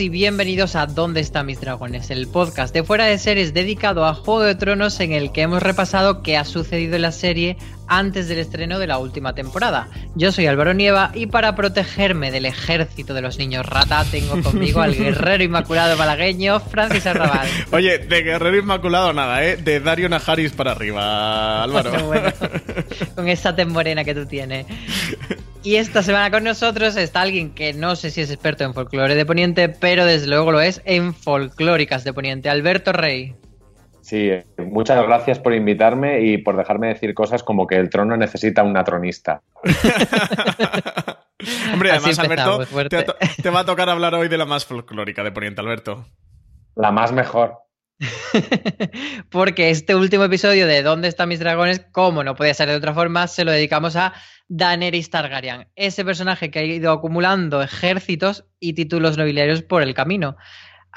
Y bienvenidos a ¿Dónde están mis dragones? El podcast de fuera de series dedicado a Juego de Tronos en el que hemos repasado qué ha sucedido en la serie antes del estreno de la última temporada. Yo soy Álvaro Nieva y para protegerme del ejército de los niños rata tengo conmigo al guerrero inmaculado malagueño Francis Arrabal. Oye, de guerrero inmaculado nada, ¿eh? De Dario Najaris para arriba, Álvaro. Bueno, con esa tez morena que tú tienes. Y esta semana con nosotros está alguien que no sé si es experto en folclore de Poniente, pero desde luego lo es en folclóricas de Poniente. Alberto Rey. Sí, muchas gracias por invitarme y por dejarme decir cosas como que el trono necesita una tronista. Hombre, además, Alberto, te, te, va a tocar hablar hoy de la más folclórica de Poniente, Alberto. La más mejor. Porque este último episodio de ¿Dónde están mis dragones? Como no podía ser de otra forma, se lo dedicamos a Daenerys Targaryen, ese personaje que ha ido acumulando ejércitos y títulos nobiliarios por el camino.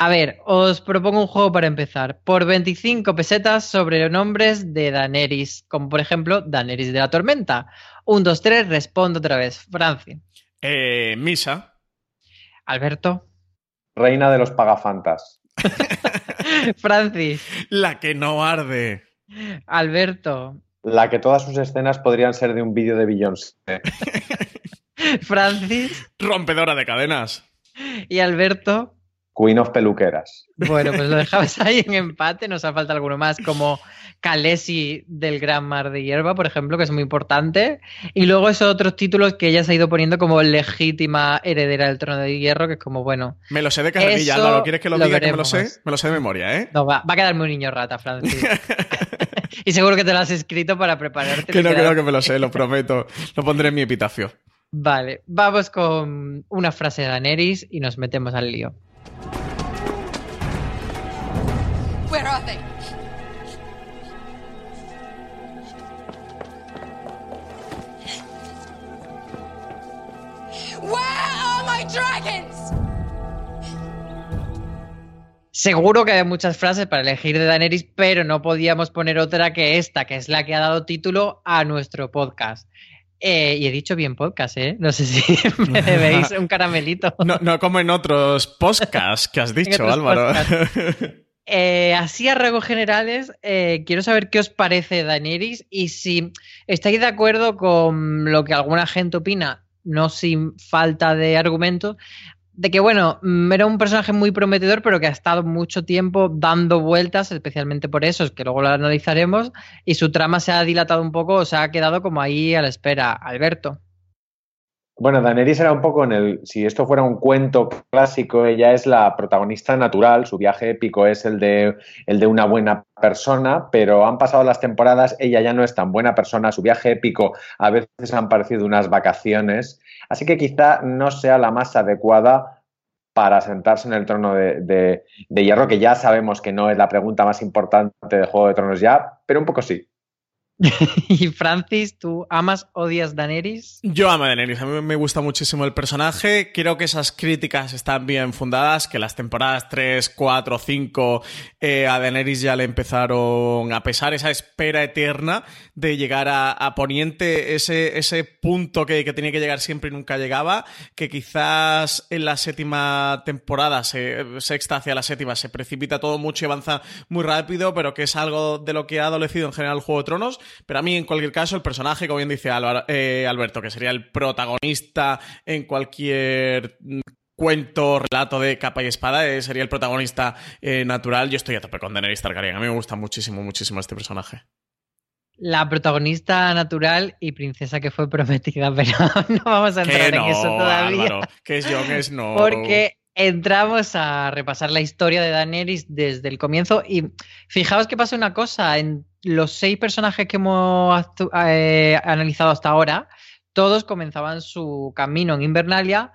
A ver, os propongo un juego para empezar. Por 25 pesetas sobre nombres de Daenerys, como por ejemplo Daenerys de la Tormenta. Un, dos, tres, respondo otra vez. Franci. Eh, Misa. Alberto. Reina de los pagafantas. Francis. La que no arde. Alberto. La que todas sus escenas podrían ser de un vídeo de Beyoncé. Francis. Rompedora de cadenas. Y Alberto. Queen of Peluqueras. Bueno, pues lo dejabas ahí en empate, nos ha falta alguno más, como Kalesi del Gran Mar de Hierba, por ejemplo, que es muy importante. Y luego esos otros títulos que ella se ha ido poniendo como legítima heredera del trono de hierro, que es como, bueno. Me lo sé de carrerilla, ¿no? ¿Quieres que lo, diga que me lo sé? Me lo sé de memoria, ¿eh? No, va, va a quedar muy niño rata, Francis. y seguro que te lo has escrito para prepararte. Que no creo que me lo sé, lo prometo. Lo pondré en mi epitafio. Vale, vamos con una frase de Daenerys y nos metemos al lío. Where are they? Where are my dragons? Seguro que hay muchas frases para elegir de Daenerys, pero no podíamos poner otra que esta, que es la que ha dado título a nuestro podcast. Eh, y he dicho bien podcast, ¿eh? No sé si me debéis un caramelito. No, no como en otros podcasts que has dicho, Álvaro. Eh, así a rasgos generales, eh, quiero saber qué os parece Daenerys y si estáis de acuerdo con lo que alguna gente opina, no sin falta de argumentos, de que, bueno, mm, era un personaje muy prometedor, pero que ha estado mucho tiempo dando vueltas, especialmente por eso, es que luego lo analizaremos, y su trama se ha dilatado un poco, o se ha quedado como ahí a la espera. Alberto. Bueno, Daenerys era un poco en el. Si esto fuera un cuento clásico, ella es la protagonista natural. Su viaje épico es el de, el de una buena persona, pero han pasado las temporadas, ella ya no es tan buena persona. Su viaje épico a veces han parecido unas vacaciones. Así que quizá no sea la más adecuada para sentarse en el trono de, de, de hierro, que ya sabemos que no es la pregunta más importante de Juego de Tronos ya, pero un poco sí. y Francis, ¿tú amas, odias Daenerys? Yo amo a Daenerys, a mí me gusta muchísimo el personaje. Creo que esas críticas están bien fundadas, que las temporadas 3, 4, 5 a Daenerys ya le empezaron a pesar esa espera eterna de llegar a, Poniente, ese, ese punto que, que, tenía que llegar siempre y nunca llegaba, que quizás en la séptima temporada, sexta hacia la séptima, se precipita todo mucho y avanza muy rápido, pero que es algo de lo que ha adolecido en general el Juego de Tronos pero a mí, en cualquier caso, el personaje, como bien dice eh, Alberto, que sería el protagonista en cualquier mm, cuento, relato de capa y espada, eh, sería el protagonista eh, natural. Yo estoy a tope con Daenerys Targaryen. A mí me gusta muchísimo, muchísimo este personaje. La protagonista natural y princesa que fue prometida, pero no vamos a entrar en eso todavía. que es Jon no. Porque entramos a repasar la historia de Daenerys desde el comienzo y fijaos que pasa una cosa, en los seis personajes que hemos eh, analizado hasta ahora, todos comenzaban su camino en Invernalia,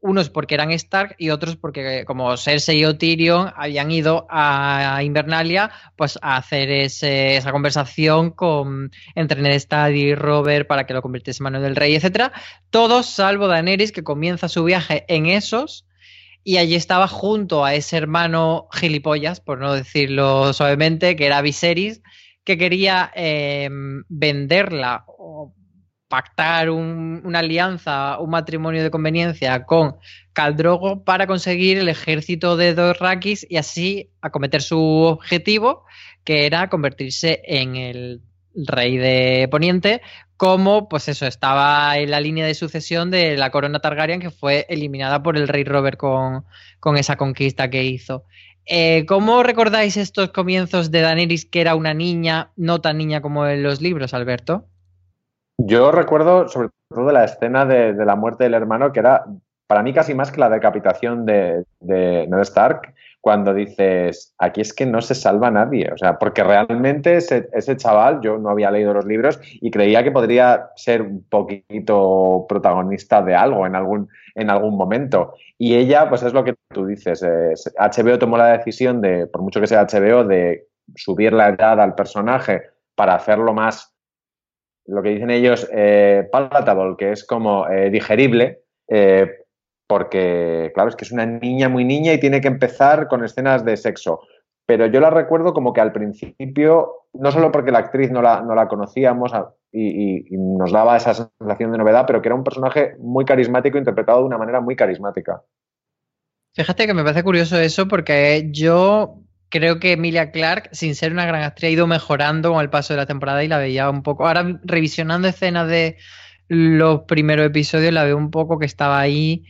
unos porque eran Stark y otros porque como Cersei o Tyrion habían ido a Invernalia pues a hacer esa conversación con entre Ned Stark y Robert para que lo convirtiese en mano del rey, etcétera. Todos salvo Daenerys que comienza su viaje en esos y allí estaba junto a ese hermano gilipollas, por no decirlo suavemente, que era Viserys, que quería em, venderla o pactar una alianza, un matrimonio de conveniencia con Caldrogo para conseguir el ejército de Dorrakis y así acometer su objetivo, que era convertirse en el rey de Poniente, como pues eso, estaba en la línea de sucesión de la corona Targaryen que fue eliminada por el rey Robert con, con esa conquista que hizo. Eh, ¿Cómo recordáis estos comienzos de Daenerys que era una niña, no tan niña como en los libros, Alberto? Yo recuerdo sobre todo la escena de, la muerte del hermano, que era para mí casi más que la decapitación de, de Ned Stark, cuando dices, aquí es que no se salva nadie. O sea, porque realmente ese, chaval, yo no había leído los libros y creía que podría ser un poquito protagonista de algo en algún, en algún momento. Y ella, pues es lo que tú dices. HBO tomó la decisión de, por mucho que sea HBO, de subir la edad al personaje para hacerlo más, lo que dicen ellos, eh, palatable, que es como eh, digerible. Eh, porque, claro, es que es una niña muy niña y tiene que empezar con escenas de sexo. Pero yo la recuerdo como que al principio, no solo porque la actriz no la, no la conocíamos y, nos daba esa sensación de novedad, pero que era un personaje muy carismático, interpretado de una manera muy carismática. Fíjate que me parece curioso eso porque yo creo que Emilia Clark, sin ser una gran actriz, ha ido mejorando con el paso de la temporada y la veía un poco. Ahora, revisionando escenas de los primeros episodios, la veo un poco que estaba ahí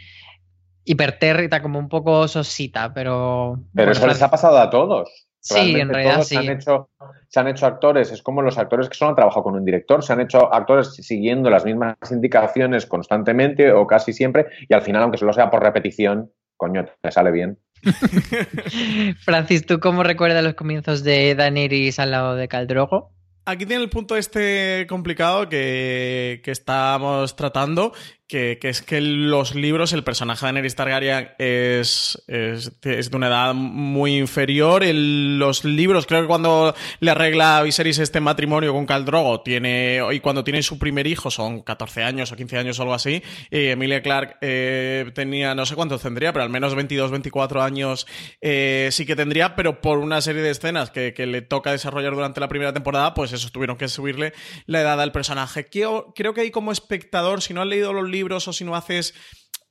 hipertérrita, como un poco sosita, pero... Pero eso les ha pasado a todos. Sí, en realidad sí. Se han, hecho, se han hecho actores, es como los actores que solo han trabajado con un director, se han hecho actores siguiendo las mismas indicaciones constantemente o casi siempre, y al final, aunque solo sea por repetición, coño, te sale bien. Francis, ¿tú cómo recuerdas los comienzos de Daenerys al lado de Caldrogo? Aquí tiene el punto este complicado que, que estamos tratando, que, es que los libros, el personaje de Daenerys Targaryen es, es, de una edad muy inferior. En los libros, creo que cuando le arregla a Viserys este matrimonio con Caldrogo, tiene, y cuando tiene su primer hijo, son 14 años o 15 años o algo así, y Emilia Clark eh, tenía, no sé cuántos tendría, pero al menos 22, 24 años eh, sí que tendría, pero por una serie de escenas que, que, le toca desarrollar durante la primera temporada, pues eso, tuvieron que subirle la edad al personaje. Creo, creo que ahí como espectador, si no han leído los libros o si no haces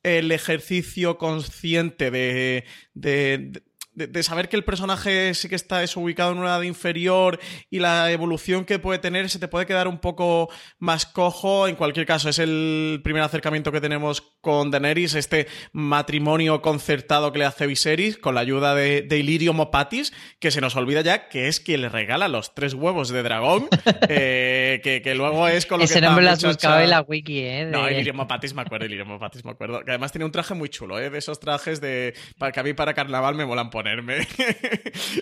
el ejercicio consciente de, de saber que el personaje sí que está ubicado en una edad inferior y la evolución que puede tener se te puede quedar un poco más cojo. En cualquier caso, es el primer acercamiento que tenemos con Daenerys, este matrimonio concertado que le hace Viserys con la ayuda de, de Illyrio Mopatis, que se nos olvida ya que es quien le regala los tres huevos de dragón, eh, que, luego es con lo Ese nombre lo has buscado en la wiki, ¿eh? No, Illyrio Mopatis me acuerdo, Illyrio Mopatis me acuerdo. Que además tiene un traje muy chulo, ¿eh? De esos trajes de... Para que a mí para carnaval me molan por ponerme.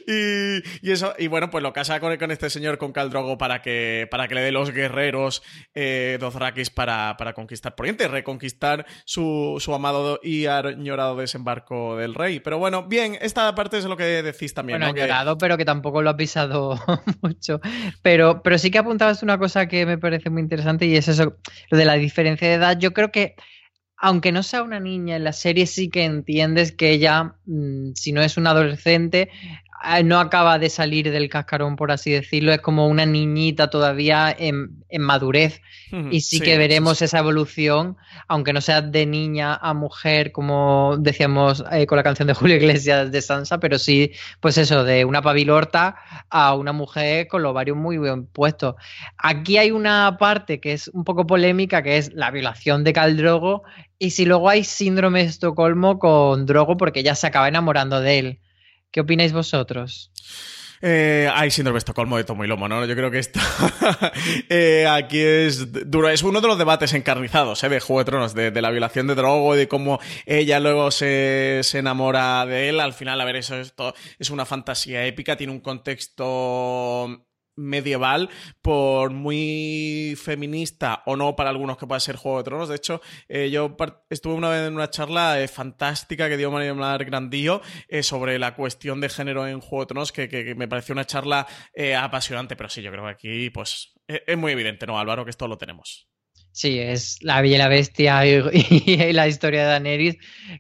y, eso, y bueno, pues lo casa con, con este señor, con Caldrogo, para que, para que le dé los guerreros eh, Dothrakis para, para conquistar Poniente, reconquistar su, su amado y añorado desembarco del rey. Pero bueno, bien, esta parte es lo que decís también. Bueno, añorado, pero que tampoco lo ha pisado mucho. Pero, pero sí que apuntabas una cosa que me parece muy interesante y es eso, lo de la diferencia de edad. Yo creo que aunque no sea una niña en la serie, sí que entiendes que ella, mm, si no es una adolescente, no acaba de salir del cascarón, por así decirlo, es como una niñita todavía en, madurez. Y sí, que veremos esa evolución, aunque no sea de niña a mujer, como decíamos eh, con la canción de Julio Iglesias de Sansa, pero sí, pues eso, de una pavilorta a una mujer con los ovarios muy bien puestos. Aquí hay una parte que es un poco polémica, que es la violación de Caldrogo, y si luego hay síndrome de Estocolmo con Drogo porque ya se acaba enamorando de él. ¿Qué opináis vosotros? Eh, hay síndrome de Estocolmo de tomo y lomo, ¿no? Yo creo que esto eh, aquí es duro. Es uno de los debates encarnizados ¿eh? de Juego de Tronos, de, la violación de Drogo y de cómo ella luego se, se, enamora de él. Al final, a ver, eso esto es una fantasía épica, tiene un contexto medieval, por muy feminista o no para algunos que pueda ser Juego de Tronos. De hecho, eh, yo estuve una vez en una charla eh, fantástica que dio María Mar Grandillo eh, sobre la cuestión de género en Juego de Tronos, que, me pareció una charla apasionante, pero sí, yo creo que aquí pues es muy evidente, ¿no, Álvaro? Que esto lo tenemos. Sí, es La Bella y la Bestia y, la historia de Daenerys,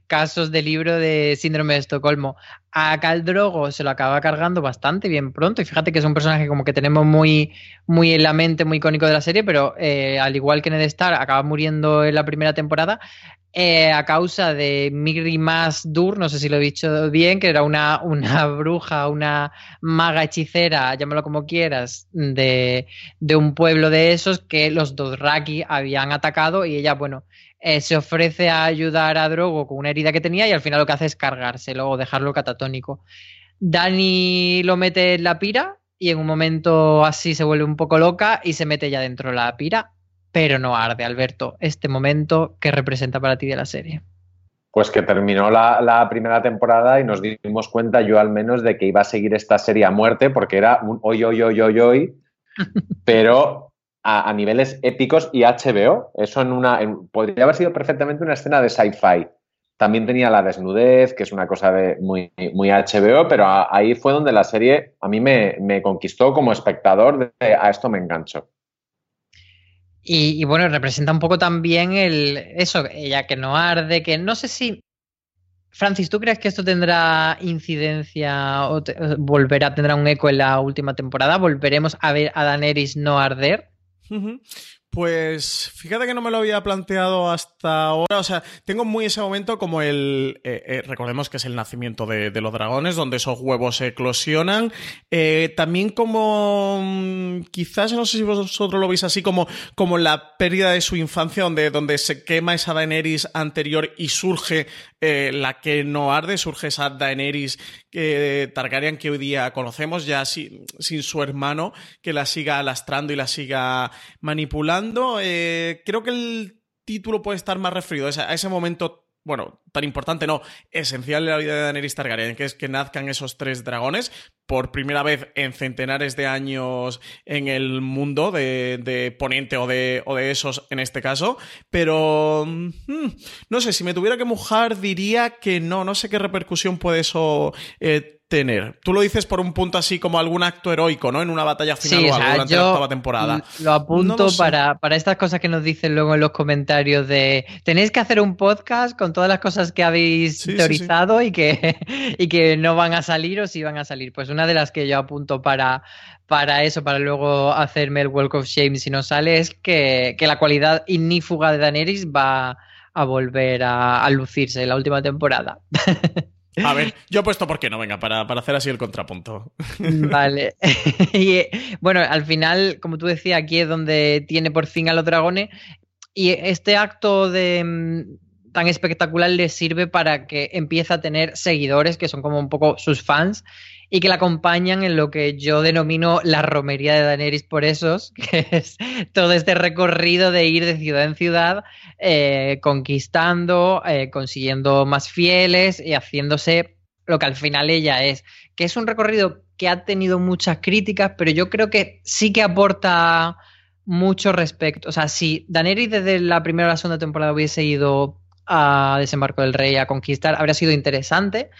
casos de libro de Síndrome de Estocolmo. A Caldrogo se lo acaba cargando bastante bien pronto y fíjate que es un personaje como que tenemos muy, muy en la mente, muy icónico de la serie, pero eh, al igual que Ned Stark acaba muriendo en la primera temporada, eh, a causa de Miri Mas Dur, no sé si lo he dicho bien, que era una, una bruja, una maga hechicera, llámalo como quieras, de, de un pueblo de esos que los Dothraki habían atacado y ella, bueno, eh, se ofrece a ayudar a Drogo con una herida que tenía y al final lo que hace es cargárselo o dejarlo catatónico. Dani lo mete en la pira y en un momento así se vuelve un poco loca y se mete ya dentro de la pira pero no arde, Alberto, este momento que representa para ti de la serie. Pues que terminó la, primera temporada y nos dimos cuenta, yo al menos, de que iba a seguir esta serie a muerte, porque era un hoy, hoy, hoy, hoy, hoy, pero a, niveles épicos y HBO. Eso en una. podría haber sido perfectamente una escena de sci-fi. También tenía la desnudez, que es una cosa de muy, muy HBO, pero ahí fue donde la serie a mí me, conquistó como espectador de a esto me engancho. Y, bueno, representa un poco también el eso, ella que no arde, que no sé si. Francis, ¿tú crees que esto tendrá incidencia o volverá, tendrá un eco en la última temporada? ¿Volveremos a ver a Daenerys no arder? Pues fíjate que no me lo había planteado hasta ahora. O sea, tengo muy ese momento como el. Eh, eh, recordemos que es el nacimiento de, los dragones, donde esos huevos eclosionan. Eh, también como. Mm, quizás, no sé si vosotros lo veis así, como, como la pérdida de su infancia, donde, donde se quema esa Daenerys anterior y surge la que no arde, surge esa Daenerys Targaryen que hoy día conocemos, ya sin su hermano, que la siga lastrando y la siga manipulando eh, creo que el título puede estar más referido a ese momento bueno, tan importante no, esencial en la vida de Daenerys Targaryen, que es que nazcan esos tres dragones por primera vez en centenares de años en el mundo de, Poniente o de, o de, esos en este caso, pero mm, no sé, si me tuviera que mojar diría que no, no sé qué repercusión puede eso eh, tener. Tú lo dices por un punto así como algún acto heroico, ¿no? En una batalla final o, algo durante la octava temporada. Lo apunto para, para, estas cosas que nos dicen luego en los comentarios de tenéis que hacer un podcast con todas las cosas que habéis teorizado Y, que, y que no van a salir o si van a salir. Pues una de las que yo apunto para, para eso, para luego hacerme el Walk of Shame si no sale, es que, la cualidad ignífuga de Daenerys va a volver a, a lucirse en la última temporada. A ver, yo he puesto por qué no, venga, para, hacer así el contrapunto. Vale. y bueno, al final, como tú decías, aquí es donde tiene por fin a los dragones. Y este acto de mm, tan espectacular le sirve para que empiece a tener seguidores que son como un poco sus fans y que la acompañan en lo que yo denomino la romería de Daenerys por esos, que es todo este recorrido de ir de ciudad en ciudad, eh, conquistando, eh, consiguiendo más fieles y haciéndose lo que al final ella es, que es un recorrido que ha tenido muchas críticas, pero yo creo que sí que aporta mucho respecto. O sea, si Daenerys desde la primera o la segunda temporada hubiese ido a Desembarco del Rey a conquistar, habría sido interesante.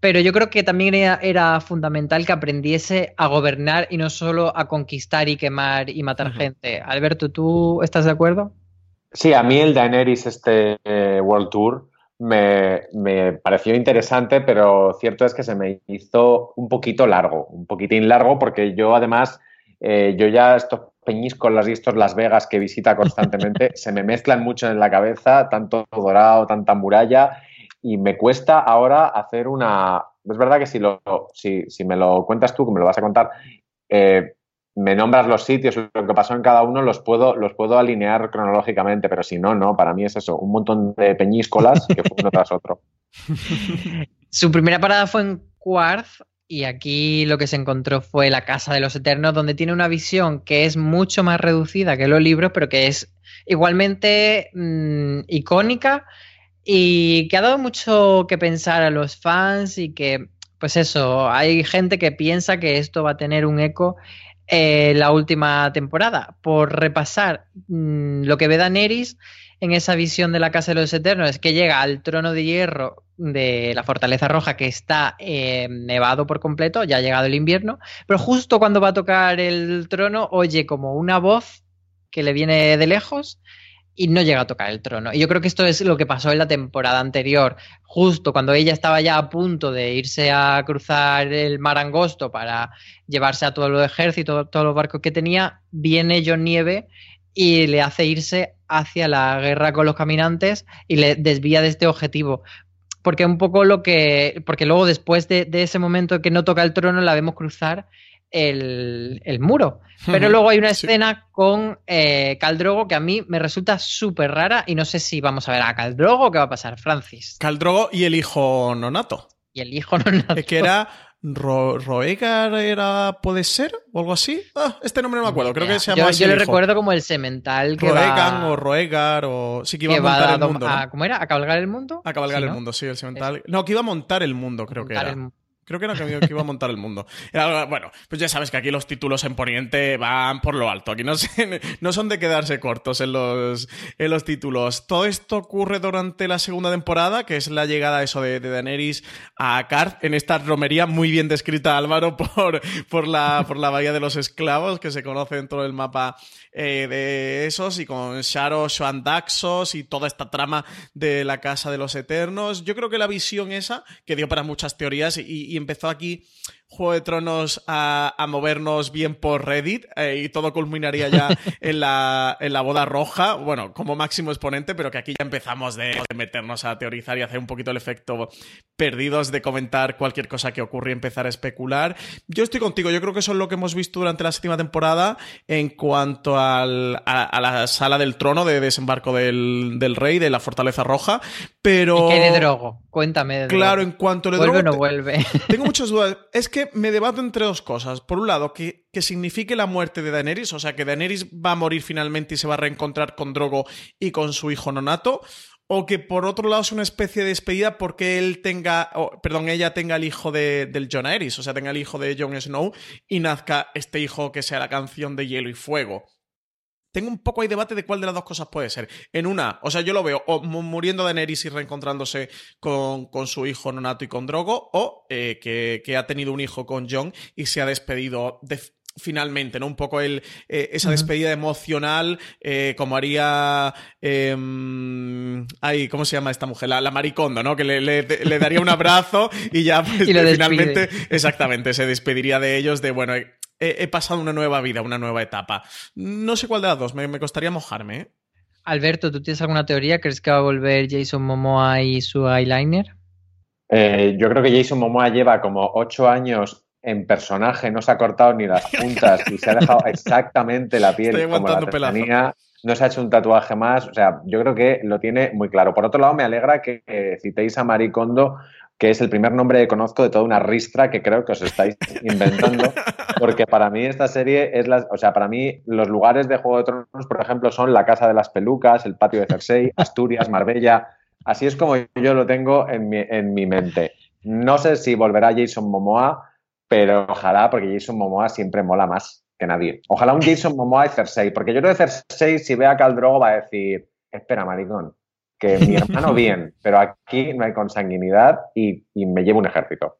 Pero yo creo que también era, fundamental que aprendiese a gobernar y no solo a conquistar y quemar y matar gente. Alberto, ¿tú estás de acuerdo? Sí, a mí el Daenerys, este eh, World Tour, me, pareció interesante, pero cierto es que se me hizo un poquito largo, un poquitín largo, porque yo además, eh, yo ya estos peñiscos, las estos Las Vegas que visita constantemente, se me mezclan mucho en la cabeza, tanto dorado, tanta muralla, y me cuesta ahora hacer una... Es verdad que si, lo, si, si me lo cuentas tú, que me lo vas a contar, eh, me nombras los sitios, lo que pasó en cada uno, los puedo, los puedo alinear cronológicamente, pero si no, no, para mí es eso, un montón de peñíscolas que fue uno tras otro. Su primera parada fue en Quarth y aquí lo que se encontró fue la Casa de los Eternos, donde tiene una visión que es mucho más reducida que los libros, pero que es igualmente mm, icónica y que ha dado mucho que pensar a los fans y que, pues eso, hay gente que piensa que esto va a tener un eco eh, la última temporada. Por repasar mm, lo que ve Daenerys en esa visión de la Casa de los Eternos, es que llega al trono de hierro de la Fortaleza Roja que está eh, nevado por completo, ya ha llegado el invierno, pero justo cuando va a tocar el trono oye como una voz que le viene de lejos y no llega a tocar el trono. Y yo creo que esto es lo que pasó en la temporada anterior, justo cuando ella estaba ya a punto de irse a cruzar el mar angosto para llevarse a todo el ejército, todos los barcos que tenía, viene John Nieve y le hace irse hacia la guerra con los caminantes y le desvía de este objetivo. Porque un poco lo que. Porque luego, después de, de ese momento que no toca el trono, la vemos cruzar el, muro. Pero luego hay una escena con eh, Caldrogo que a mí me resulta súper rara y no sé si vamos a ver a Caldrogo o qué va a pasar, Francis. Caldrogo y el hijo nonato. Y el hijo nonato. Es que era Roegar era, puede ser, o algo así. Ah, este nombre no me acuerdo, creo que se llama Yo, yo le recuerdo como el semental que Roegan o Roegar o sí que iba a montar el mundo. ¿Cómo era? ¿A cabalgar el mundo? A cabalgar el mundo, sí, el semental. No, que iba a montar el mundo, creo que era. Creo que era que iba a montar el mundo. bueno, pues ya sabes que aquí los títulos en Poniente van por lo alto. Aquí no, no son de quedarse cortos en los, en los títulos. Todo esto ocurre durante la segunda temporada, que es la llegada eso de, de Daenerys a Karth en esta romería muy bien descrita, Álvaro, por, por, la, por la Bahía de los Esclavos, que se conoce dentro del mapa eh, de esos, y con Sharo, Joan Daxos y toda esta trama de la Casa de los Eternos. Yo creo que la visión esa, que dio para muchas teorías y empezó aquí Juego de Tronos a, movernos bien por Reddit eh, y todo culminaría ya en la, en la boda roja, bueno, como máximo exponente, pero que aquí ya empezamos de, meternos a teorizar y hacer un poquito el efecto perdidos de comentar cualquier cosa que ocurre y empezar a especular. Yo estoy contigo, yo creo que eso es lo que hemos visto durante la séptima temporada en cuanto al, a, la sala del trono de desembarco del, del, rey, de la fortaleza roja, pero... ¿Y qué de Drogo? Cuéntame de Claro, en cuanto le ¿Vuelve o no vuelve? Tengo muchas dudas. Es que me debato entre dos cosas. Por un lado, que, que signifique la muerte de Daenerys, o sea, que Daenerys va a morir finalmente y se va a reencontrar con Drogo y con su hijo Nonato, o que por otro lado es una especie de despedida porque él tenga, perdón, ella tenga el hijo de, del Jon Aerys, o sea, tenga el hijo de Jon Snow y nazca este hijo que sea la canción de hielo y fuego tengo un poco ahí debate de cuál de las dos cosas puede ser. En una, o sea, yo lo veo o muriendo de Daenerys y reencontrándose con, su hijo Nonato y con Drogo, o eh, que, ha tenido un hijo con Jon y se ha despedido finalmente, ¿no? Un poco el, eh, esa despedida emocional, eh, como haría. Em, ay, ¿cómo se llama esta mujer? La, Maricondo, ¿no? Que le, daría un abrazo y ya pues, finalmente, exactamente, se despediría de ellos de, bueno, he, pasado una nueva vida, una nueva etapa. No sé cuál de las dos, me, costaría mojarme. ¿eh? Alberto, ¿tú tienes alguna teoría? ¿Crees que va a volver Jason Momoa y su eyeliner? Eh, yo creo que Jason Momoa lleva como ocho años en personaje, no se ha cortado ni las puntas y se ha dejado exactamente la piel como la tenía. No se ha hecho un tatuaje más, o sea, yo creo que lo tiene muy claro. Por otro lado, me alegra que citéis a Maricondo que es el primer nombre que conozco de toda una ristra que creo que os estáis inventando, porque para mí esta serie es la, o sea, para mí los lugares de Juego de Tronos, por ejemplo, son la Casa de las Pelucas, el Patio de Cersei, Asturias, Marbella, así es como yo lo tengo en mi, en mi mente. No sé si volverá Jason Momoa, pero ojalá, porque Jason Momoa siempre mola más que nadie. Ojalá un Jason Momoa y Cersei, porque yo creo que Cersei, si ve a Caldrogo, va a decir, espera, maricón, que mi hermano bien, pero aquí no hay consanguinidad y, y me llevo un ejército.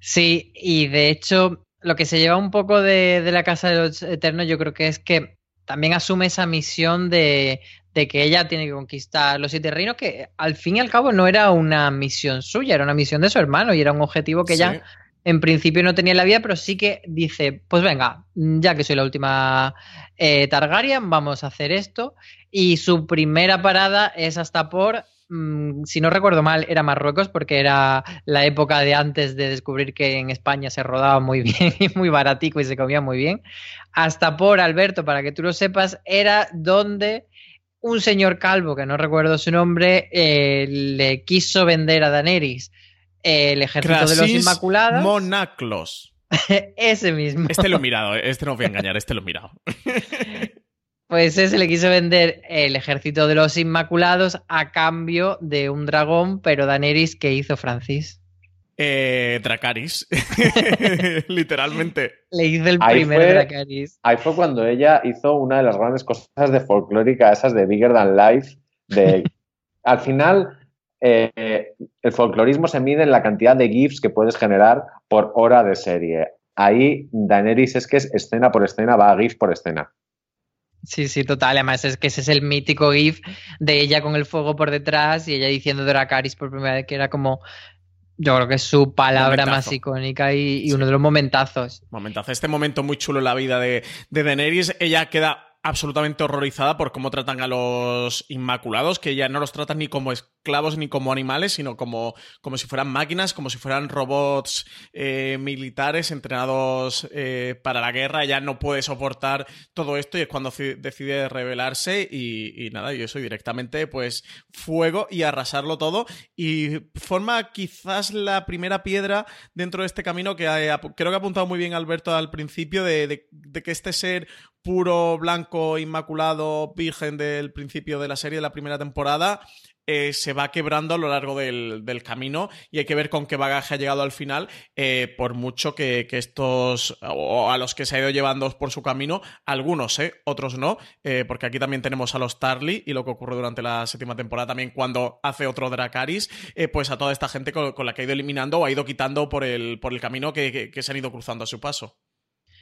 Sí, y de hecho, lo que se lleva un poco de, de, la Casa de los Eternos, yo creo que es que también asume esa misión de, de, que ella tiene que conquistar los siete reinos, que al fin y al cabo no era una misión suya, era una misión de su hermano y era un objetivo que sí. ella en principio no tenía en la vida, pero sí que dice, pues venga, ya que soy la última eh, Targaryen, vamos a hacer esto. Y su primera parada es hasta por Mm, si no recuerdo mal, era Marruecos porque era la época de antes de descubrir que en España se rodaba muy bien y muy baratico y se comía muy bien. Hasta por Alberto, para que tú lo sepas, era donde un señor calvo, que no recuerdo su nombre, eh, le quiso vender a Daenerys eh, el ejército Krasis de los Inmaculados. Monaclos. Ese mismo. Este lo he mirado, este no os voy a engañar, este lo he mirado. Pues ese le quiso vender el ejército de los Inmaculados a cambio de un dragón, pero Daenerys, ¿qué hizo Francis? Eh, Dracaris. Literalmente. Le hizo el Ahí primer fue- Dracarys. Ahí fue cuando ella hizo una de las grandes cosas de folclórica, esas de Bigger Than Life. De, al final, eh, el folclorismo se mide en la cantidad de GIFs que puedes generar por hora de serie. Ahí Daenerys es que es escena por escena, va a GIF por escena. Sí, sí, total. Además, es que ese es el mítico GIF de ella con el fuego por detrás y ella diciendo Dracarys por primera vez, que era como. Yo creo que es su palabra Momentazo. más icónica y, y Sí. uno de los momentazos. Momentazo. Este momento muy chulo en la vida de, de Daenerys. Ella queda absolutamente horrorizada por cómo tratan a los Inmaculados, que ella no los tratan ni como esclavos ni como animales, sino como, como si fueran máquinas, como si fueran robots eh, militares entrenados eh, para la guerra. Ella no puede soportar todo esto y es cuando ci- decide rebelarse y, nada, y eso y directamente pues fuego y arrasarlo todo y forma quizás la primera piedra dentro de este camino que creo que ha apuntado muy bien Alberto al principio de que este ser puro, blanco, inmaculado, virgen del principio de la serie, de la primera temporada, eh, se va quebrando a lo largo del, camino y hay que ver con qué bagaje ha llegado al final, eh, por mucho que, estos, o a los que se ha ido llevando por su camino, algunos, eh, otros no, porque aquí también tenemos a los Tarly y lo que ocurre durante la séptima temporada también cuando hace otro Dracaris, pues a toda esta gente con, la que ha ido eliminando o ha ido quitando por el, por el camino que se han ido cruzando a su paso.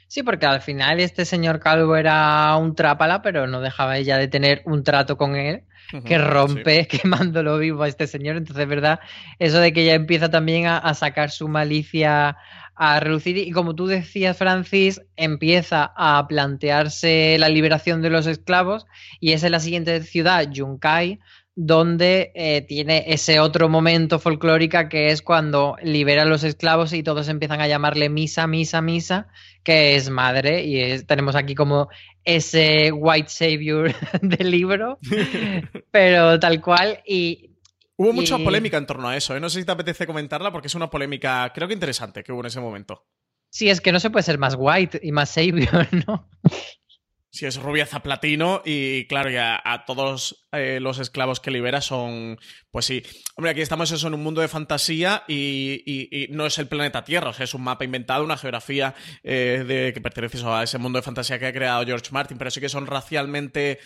Sí, porque al final este señor Calvo era un trápala, pero no dejaba ella de tener un trato con él que rompe quemándolo vivo a este señor. Entonces, ¿verdad? Eso de que ella empieza también a, a sacar su malicia a relucir y como tú decías, Francis, empieza a plantearse la liberación de los esclavos y es en la siguiente ciudad, Yunkai, donde eh, tiene ese otro momento folclórica que es cuando libera a los esclavos y todos empiezan a llamarle misa, misa, misa, que es madre y es- tenemos aquí como ese white savior del libro, pero tal cual y Hubo mucha polémica en torno a eso, ¿eh? No sé si te apetece comentarla porque es una polémica, creo que interesante, que hubo en ese momento. sí, es que no se puede ser más white y más savior, ¿no? Si es rubiaza platino y claro, ya a todos eh, los esclavos que libera son, pues sí. Hombre, aquí estamos eso en un mundo de fantasía y, y- no es el planeta Tierra, o sea, es un mapa inventado, una geografía eh, de, que pertenece a ese mundo de fantasía que ha creado George Martin, pero sí que son racialmente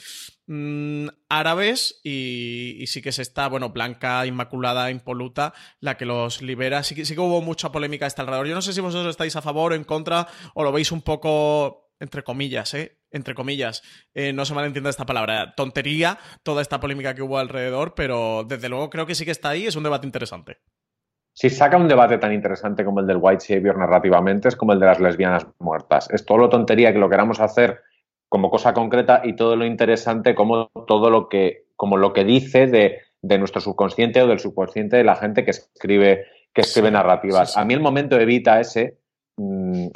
mm, árabes y, sí que se está, bueno, blanca, inmaculada, impoluta, la que los libera. Sí sí que hubo mucha polémica a este alrededor. Yo no sé si vosotros estáis a favor o en contra o lo veis un poco entre comillas, ¿eh? Entre comillas. Eh, no se malentienda esta palabra. Tontería toda esta polémica que hubo alrededor, pero desde luego creo que sí que está ahí. Es un debate interesante. Si saca un debate tan interesante como el del White Savior narrativamente, es como el de las lesbianas muertas. Es todo lo tontería que lo queramos hacer como cosa concreta y todo lo interesante como todo lo que, como lo que dice de, de nuestro subconsciente o del subconsciente de la gente que escribe, que escribe Sí, narrativas. sí, sí. A mí el momento Evita ese mm,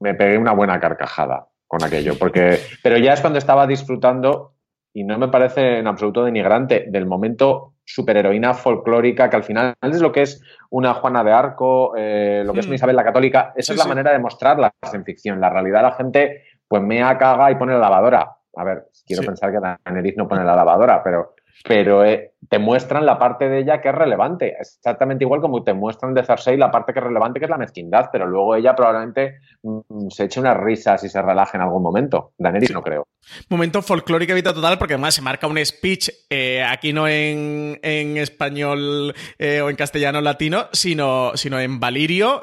me pegué una buena carcajada con aquello, porque, pero ya es cuando estaba disfrutando y no me parece en absoluto denigrante del momento superheroína folclórica que al final es lo que es una Juana de Arco, eh, lo que es una Mm. Isabel la Católica. Esa Sí, es la sí. manera de mostrarlas en ficción. La realidad la gente pues mea, caga y pone la lavadora. A ver, quiero Sí. pensar que Daenerys no pone la lavadora, pero pero eh, te muestran la parte de ella que es relevante. Exactamente igual como te muestran de Cersei la parte que es relevante, que es la mezquindad, pero luego ella probablemente mm, se eche unas risas y se relaje en algún momento. Daenerys no creo. Momento folclórico vida total, porque además se marca un speech eh, aquí no en, español eh, o en castellano latino, sino, sino en valirio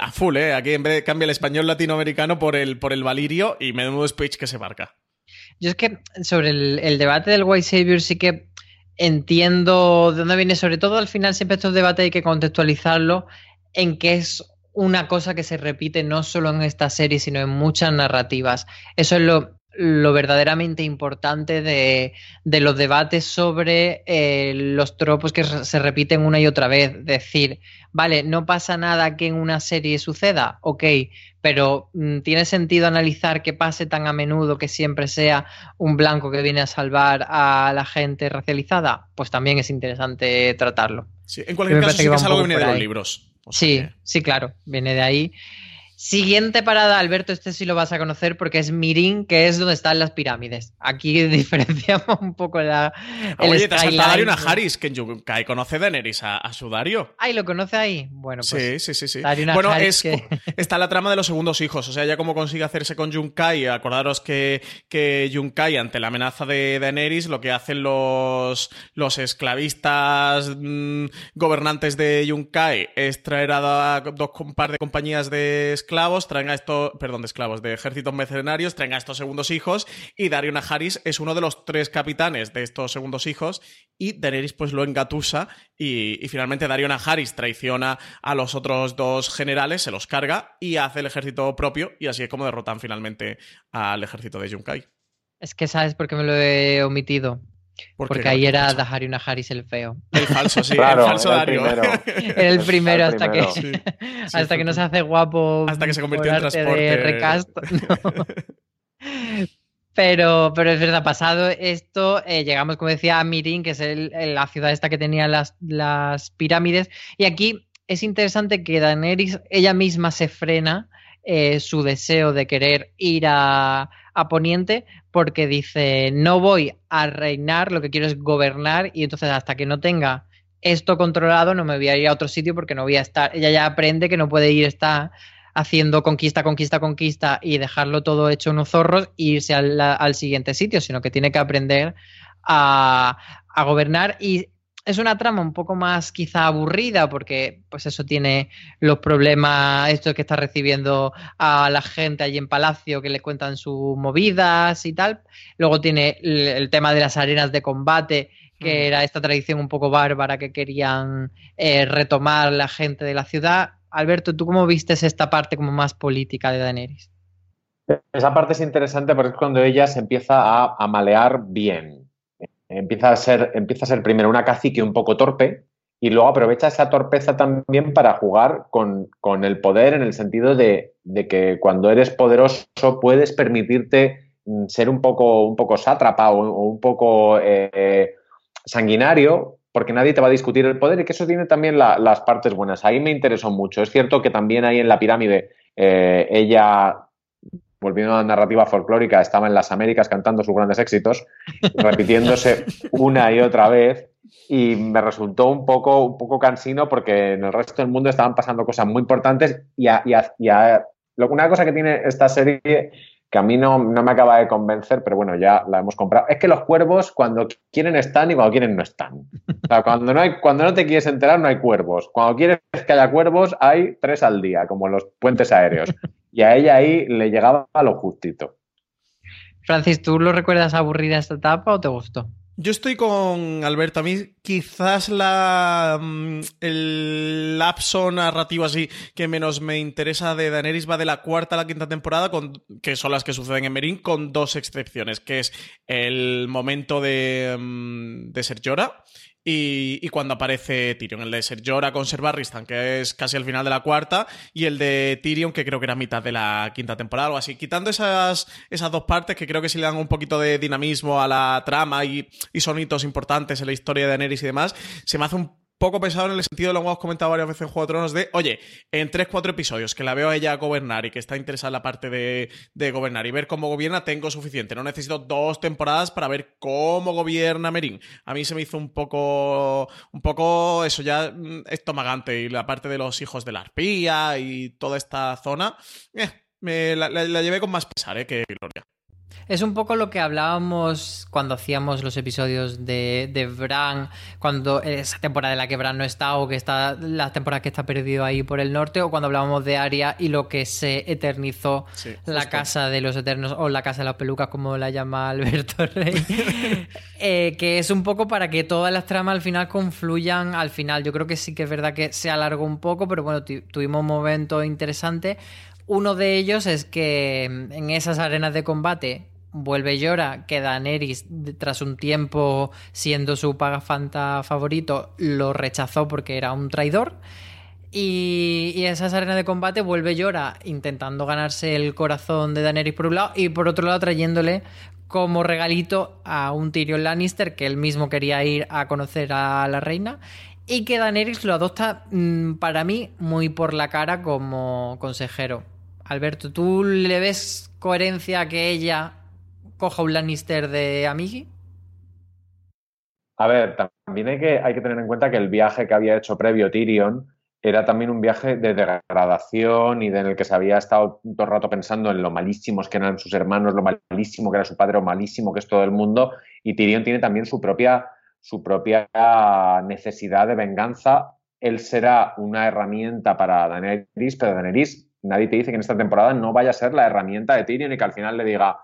a full, ¿eh? Aquí en vez de cambia el español latinoamericano por el, por el valirio y me da un speech que se marca. Yo es que sobre el, el debate del White Savior sí que entiendo de dónde viene, sobre todo al final siempre estos debates hay que contextualizarlo en que es una cosa que se repite no solo en esta serie, sino en muchas narrativas. Eso es lo, lo verdaderamente importante de, de, los debates sobre eh, los tropos que se repiten una y otra vez. Decir, vale, no pasa nada que en una serie suceda, ok, pero mm, ¿tiene sentido analizar que pase tan a menudo que siempre sea un blanco que viene a salvar a la gente racializada? Pues también es interesante tratarlo. Sí, en cualquier caso, sí que es algo que viene de los libros. sí, sí, claro, viene de ahí. Siguiente parada, Alberto, este sí lo vas a conocer porque es Mirin, que es donde están las pirámides. Aquí diferenciamos un poco la. El Oye, te has saltado a Dario Najaris, que en Yunkai conoce Daenerys a, a, su Dario. Ay, ¿lo conoce ahí? Bueno, pues. Sí, sí, sí. sí. bueno, es, está la trama de los segundos hijos. O sea, ya cómo consigue hacerse con Yunkai. Acordaros que, que Yunkai, ante la amenaza de Daenerys, lo que hacen los, los esclavistas mm, gobernantes de Yunkai es traer a dos un par de compañías de esclavos, traen a estos, perdón, de esclavos, de ejércitos mercenarios, traen a estos segundos hijos y Dario Najaris es uno de los tres capitanes de estos segundos hijos y Daenerys pues lo engatusa y, finalmente Dario Najaris traiciona a los otros dos generales, se los carga y hace el ejército propio y así es como derrotan finalmente al ejército de Yunkai. Es que sabes por qué me lo he omitido. Porque ahí era Dario Najaris el feo. El falso, sí, el falso Dario. Era el primero hasta que hasta que no se hace guapo. Hasta que se convirtió en transporte. De recast. Pero, pero es verdad, pasado esto, eh, llegamos, como decía, a Mirin, que es la ciudad esta que tenía las, las pirámides. Y aquí es interesante que Daenerys ella misma se frena eh, su deseo de querer ir a, a Poniente porque dice, no voy a reinar, lo que quiero es gobernar y entonces hasta que no tenga esto controlado no me voy a ir a otro sitio porque no voy a estar, ella ya aprende que no puede ir, está haciendo conquista, conquista, conquista y dejarlo todo hecho unos zorros e irse al, al siguiente sitio, sino que tiene que aprender a, a gobernar y es una trama un poco más quizá aburrida porque pues eso tiene los problemas, esto que está recibiendo a la gente allí en Palacio que le cuentan sus movidas y tal. Luego tiene el, tema de las arenas de combate que era esta tradición un poco bárbara que querían eh, retomar la gente de la ciudad. Alberto, ¿tú cómo vistes esta parte como más política de Daenerys? Esa parte es interesante porque es cuando ella se empieza a malear bien empieza a ser, empieza a ser primero una cacique un poco torpe y luego aprovecha esa torpeza también para jugar con, el poder en el sentido de, que cuando eres poderoso puedes permitirte mm, ser un poco, un poco sátrapa o, un poco eh, sanguinario porque nadie te va a discutir el poder y que eso tiene también las partes buenas. Ahí me interesó mucho. Es cierto que también ahí en la pirámide eh, ella volviendo a la narrativa folclórica, estaba en las Américas cantando sus grandes éxitos, repitiéndose una y otra vez, y me resultó un poco, un poco cansino porque en el resto del mundo estaban pasando cosas muy importantes y, una cosa que tiene esta serie que a mí no, me acaba de convencer, pero bueno, ya la hemos comprado, es que los cuervos cuando quieren están y cuando quieren no están. cuando no, hay, cuando no te quieres enterar no hay cuervos. Cuando quieres que haya cuervos hay tres al día, como los puentes aéreos y a ella ahí le llegaba a lo justito. Francis, ¿tú lo recuerdas aburrida esta etapa o te gustó? Yo estoy con Alberto. A mí quizás la, mm, el lapso narrativo así que menos me interesa de Daenerys va de la cuarta a la quinta temporada, con, que son las que suceden en Merín, con dos excepciones, que es el momento de, mm, de Ser Llora y, cuando aparece Tyrion, el de Ser Jorah con Ser que es casi al final de la cuarta, y el de Tyrion, que creo que era mitad de la quinta temporada o así. Quitando esas, esas dos partes que creo que sí le dan un poquito de dinamismo a la trama y, y son hitos importantes en la historia de Daenerys y demás, se me hace un poco pesado en el sentido, lo hemos comentado varias veces en Juego de Tronos, de, oye, en 3-4 episodios que la veo a ella gobernar y que está interesada en la parte de, de, gobernar y ver cómo gobierna, tengo suficiente. No necesito dos temporadas para ver cómo gobierna Merín. A mí se me hizo un poco, un poco eso ya mm, estomagante y la parte de los hijos de la arpía y toda esta zona, eh, me la, la, llevé con más pesar eh, que Gloria. Es un poco lo que hablábamos cuando hacíamos los episodios de, de Bran, cuando esa temporada en la que Bran no está, o que está la temporada que está perdido ahí por el norte, o cuando hablábamos de Aria y lo que se eternizó la casa de los eternos, o la casa de las pelucas, como la llama Alberto Rey. eh, que es un poco para que todas las tramas al final confluyan al final. Yo creo que sí que es verdad que se alargó un poco, pero bueno, tuvimos un momento interesante. Uno de ellos es que en esas arenas de combate vuelve Llora, que Daenerys, tras un tiempo siendo su pagafanta favorito, lo rechazó porque era un traidor. Y, y esas arenas de combate vuelve Llora intentando ganarse el corazón de Daenerys por un lado y por otro lado trayéndole como regalito a un Tyrion Lannister que él mismo quería ir a conocer a la reina y que Daenerys lo adopta mm, para mí muy por la cara como consejero. Alberto, ¿tú le ves coherencia a que ella coja un Lannister de Amigi? A ver, también hay que, tener en cuenta que el viaje que había hecho previo Tyrion era también un viaje de degradación y en el que se había estado todo el rato pensando en lo malísimos que eran sus hermanos, lo malísimo que era su padre, lo malísimo que es todo el mundo. Y Tyrion tiene también su propia, su propia necesidad de venganza. Él será una herramienta para Daenerys, pero Daenerys, nadie te dice que en esta temporada no vaya a ser la herramienta de Tyrion y que al final le diga,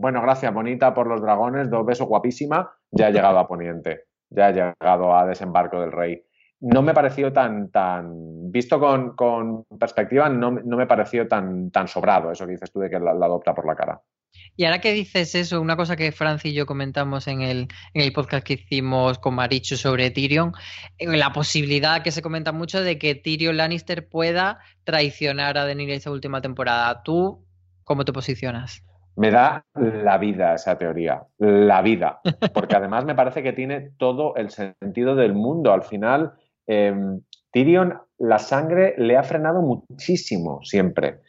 bueno, gracias, bonita por los dragones, dos besos, guapísima, ya ha llegado a Poniente, ya ha llegado a Desembarco del Rey. No me pareció tan, tan visto con, perspectiva, no, me pareció tan, tan sobrado eso que dices tú de que la, adopta por la cara. Y ahora que dices eso, una cosa que Francis y yo comentamos en el, en el podcast que hicimos con Marichu sobre Tyrion, eh, la posibilidad que se comenta mucho de que Tyrion Lannister pueda traicionar a Daenerys esta última temporada. ¿Tú cómo te posicionas? Me da la vida esa teoría, la vida, porque además me parece que tiene todo el sentido del mundo. Al final, em, Tyrion, la sangre le ha frenado muchísimo siempre.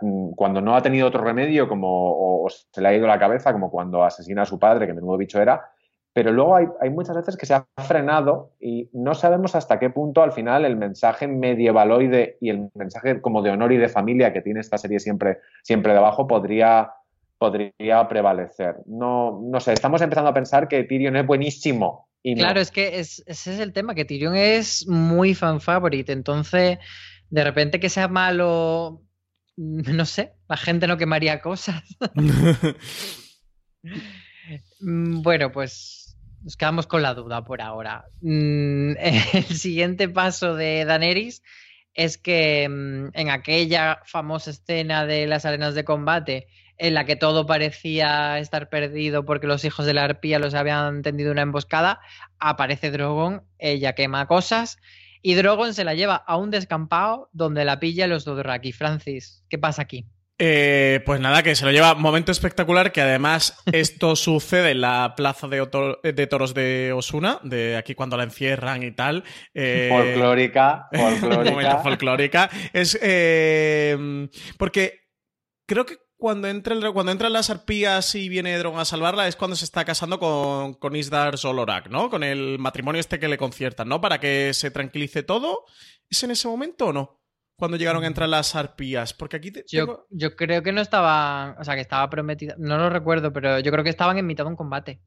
Mm, cuando no ha tenido otro remedio, como o, se le ha ido la cabeza, como cuando asesina a su padre, que menudo bicho era, pero luego hay, hay, muchas veces que se ha frenado y no sabemos hasta qué punto al final el mensaje medievaloide y el mensaje como de honor y de familia que tiene esta serie siempre, siempre debajo podría, podría prevalecer. No, no sé, estamos empezando a pensar que Tyrion es buenísimo. Y Claro, es que ese es el tema, que Tyrion es muy fan favorite, entonces de repente que sea malo, no sé, la gente no quemaría cosas. Mm, bueno, pues nos quedamos con la duda por ahora. Mm, el siguiente paso de Daenerys es que mm, en aquella famosa escena de las arenas de combate, en la que todo parecía estar perdido porque los hijos de la arpía los habían tendido una emboscada, aparece Drogon, ella quema cosas y Drogon se la lleva a un descampado donde la pilla los Dothraki. Francis, ¿qué pasa aquí? Eh, pues nada, que se lo lleva. Momento espectacular, que además esto sucede en la plaza de, toros de Osuna, de aquí cuando la encierran y tal. Eh, folclórica, folclórica. momento folclórica. Es eh, porque creo que cuando, cuando entran las arpías y viene Drogon a salvarla es cuando se está casando con, con Isdar Solorak, ¿no? Con el matrimonio este que le conciertan, ¿no? Para que se tranquilice todo. ¿Es en ese momento o no? Cuando llegaron a entrar las arpías? Porque aquí yo, yo, creo que no estaba, o sea, que estaba prometida, no lo recuerdo, pero yo creo que estaban en mitad de un combate.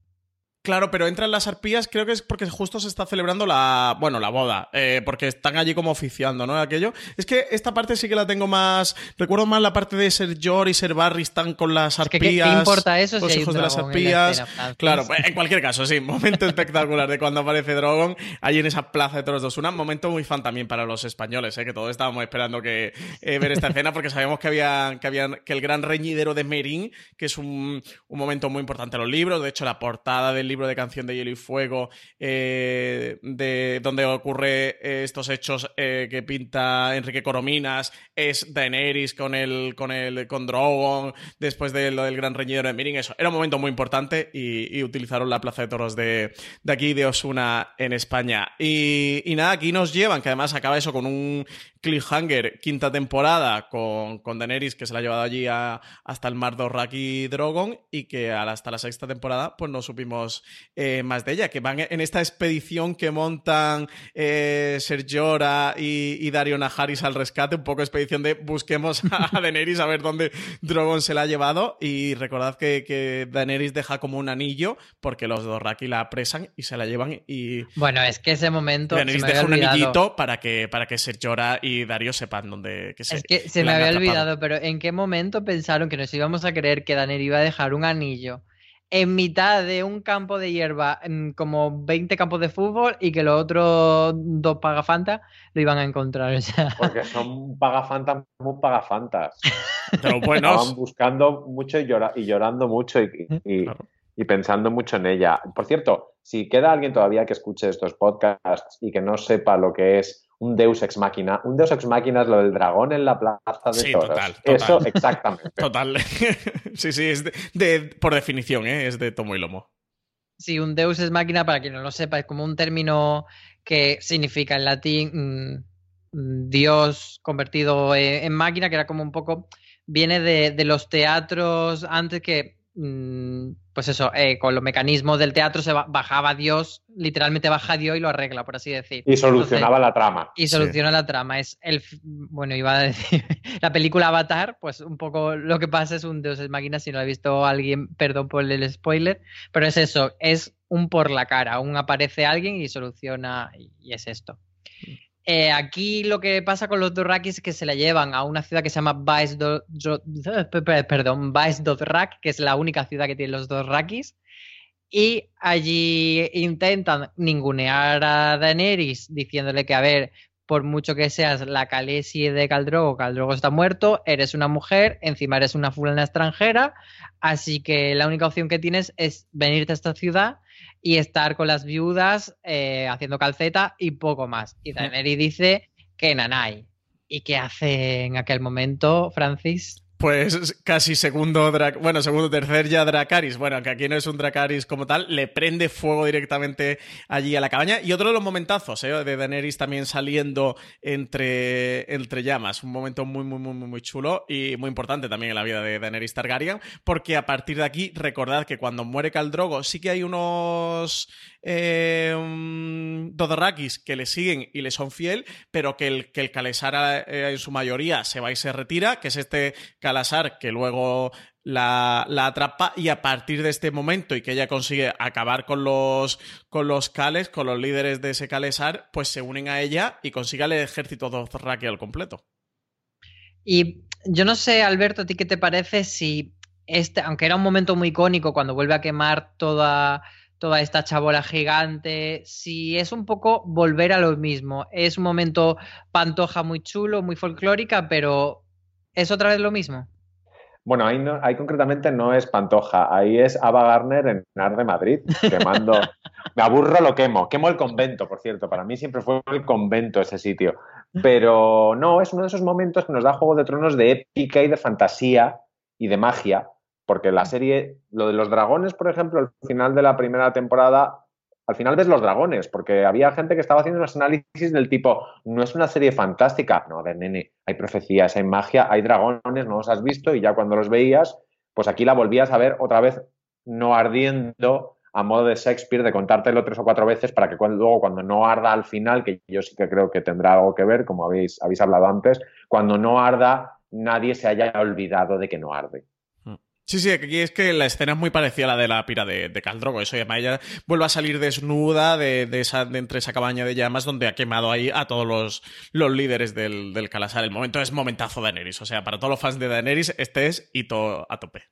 Claro, pero entran las arpías, creo que es porque justo se está celebrando la, bueno, la boda, eh, porque están allí como oficiando, ¿no? Aquello. Es que esta parte sí que la tengo más, recuerdo más la parte de ser George y ser Barry están con las arpías. ¿Qué, importa eso? Los hijos de las arpías. claro, pues, en cualquier caso, sí, momento espectacular de cuando aparece Drogon allí en esa plaza de toros dos. Un momento muy fan también para los españoles, ¿eh? que todos estábamos esperando que eh, ver esta escena porque sabíamos que había, que había, que el gran reñidero de Merín, que es un, un momento muy importante en los libros, de hecho la portada del libro de Canción de Hielo y Fuego, eh, de donde ocurre estos hechos que pinta Enrique Corominas, es Daenerys con el con el con Drogon, después de lo del gran reñidero de Mirin, eso. Era un momento muy importante y, utilizaron la Plaza de Toros de, de aquí de Osuna en España. Y, y nada, aquí nos llevan, que además acaba eso con un cliffhanger, quinta temporada, con, con Daenerys, que se la ha llevado allí hasta el mar de Drogon, y que hasta la sexta temporada, pues no supimos eh, más de ella, que van en esta expedición que montan eh, Sergiora y, y Dario Najaris al rescate, un poco expedición de busquemos a Daenerys a ver dónde Drogon se la ha llevado, y recordad que, que Daenerys deja como un anillo, porque los Dorraki la apresan y se la llevan y... Bueno, es que ese momento... Daenerys deja un anillito para que, para que Sergiora y y Darío sepan dónde que se Es que se me había olvidado, pero ¿en qué momento pensaron que nos íbamos a creer que Daniel iba a dejar un anillo en mitad de un campo de hierba, como 20 campos de fútbol, y que los otros dos pagafantas lo iban a encontrar. Porque son pagafantas muy pagafantas. Pero bueno. Estaban buscando mucho y, llorando mucho y, y pensando mucho en ella. Por cierto, si queda alguien todavía que escuche estos podcasts y que no sepa lo que es un Deus ex máquina. Un Deus ex máquina es lo del dragón en la plaza de sí, toros. Total, Eso exactamente. Total. sí, sí, es de, por definición, ¿eh? es de tomo y lomo. Sí, un Deus ex máquina, para quien no lo sepa, es como un término que significa en latín mm, Dios convertido en, máquina, que era como un poco. Viene de, de los teatros antes que Mm, pues eso, eh, con los mecanismos del teatro se bajaba Dios, literalmente baja Dios y lo arregla, por así decir. Y solucionaba la trama. Y soluciona la trama. Es el, bueno, iba a decir, la película Avatar, pues un poco lo que pasa es un Dios es máquina, si no lo ha visto alguien, perdón por el spoiler, pero es eso, es un por la cara, un aparece alguien y soluciona, y es esto. Eh, aquí lo que pasa con los Dorrakis es que se la llevan a una ciudad que se llama Baes que es la única ciudad que tiene los Dorrakis. Y allí intentan ningunear a Daenerys diciéndole que, a ver, por mucho que seas la Khaleesi de Caldrogo, Caldrogo está muerto, eres una mujer, encima eres una fulana extranjera, así que la única opción que tienes es venirte a esta ciudad y estar con las viudas eh, haciendo calceta y poco más. Y Daenerys dice que Nanay. ¿Y qué hace en aquel momento, Francis? Pues casi segundo, bueno, segundo, tercer ya Dracaris. Bueno, que aquí no es un Dracaris como tal, le prende fuego directamente allí a la cabaña. Y otro de los momentazos, ¿eh? de Daenerys también saliendo entre, entre llamas. Un momento muy, muy, muy, muy chulo y muy importante también en la vida de Daenerys Targaryen, porque a partir de aquí, recordad que cuando muere Caldrogo, sí que hay unos eh, que le siguen y le son fiel, pero que el, que el eh, en su mayoría se va y se retira, que es este Calasar que luego la, atrapa y a partir de este momento y que ella consigue acabar con los, con los Kales, con los líderes de ese Kalesar, pues se unen a ella y consigue el ejército Dothraki al completo. Y yo no sé, Alberto, ¿a ti qué te parece si este, aunque era un momento muy icónico cuando vuelve a quemar toda, toda esta chabola gigante, si es un poco volver a lo mismo, es un momento pantoja muy chulo, muy folclórica, pero ¿Es otra vez lo mismo? Bueno, ahí, no, ahí concretamente no es Pantoja, ahí es Ava Garner en Ar de Madrid, quemando. Me aburro, lo quemo. Quemo el convento, por cierto. Para mí siempre fue el convento ese sitio. Pero no, es uno de esos momentos que nos da Juego de Tronos de épica y de fantasía y de magia. Porque la serie, lo de los dragones, por ejemplo, al final de la primera temporada al final ves los dragones, porque había gente que estaba haciendo unos análisis del tipo, no es una serie fantástica. No, a ver, nene, hay profecías, hay magia, hay dragones, no los has visto y ya cuando los veías, pues aquí la volvías a ver otra vez no ardiendo a modo de Shakespeare, de contártelo tres o cuatro veces para que luego cuando no arda al final, que yo sí que creo que tendrá algo que ver, como habéis, habéis hablado antes, cuando no arda, nadie se haya olvidado de que no arde. Sí, sí, aquí es que la escena es muy parecida a la de la pira de, de Caldrogo. Eso, y además ella vuelve a salir desnuda de, esa, entre esa cabaña de llamas donde ha quemado ahí a todos los, los líderes del, del Calasar. El momento es momentazo de Daenerys. O sea, para todos los fans de Daenerys, este es hito a tope.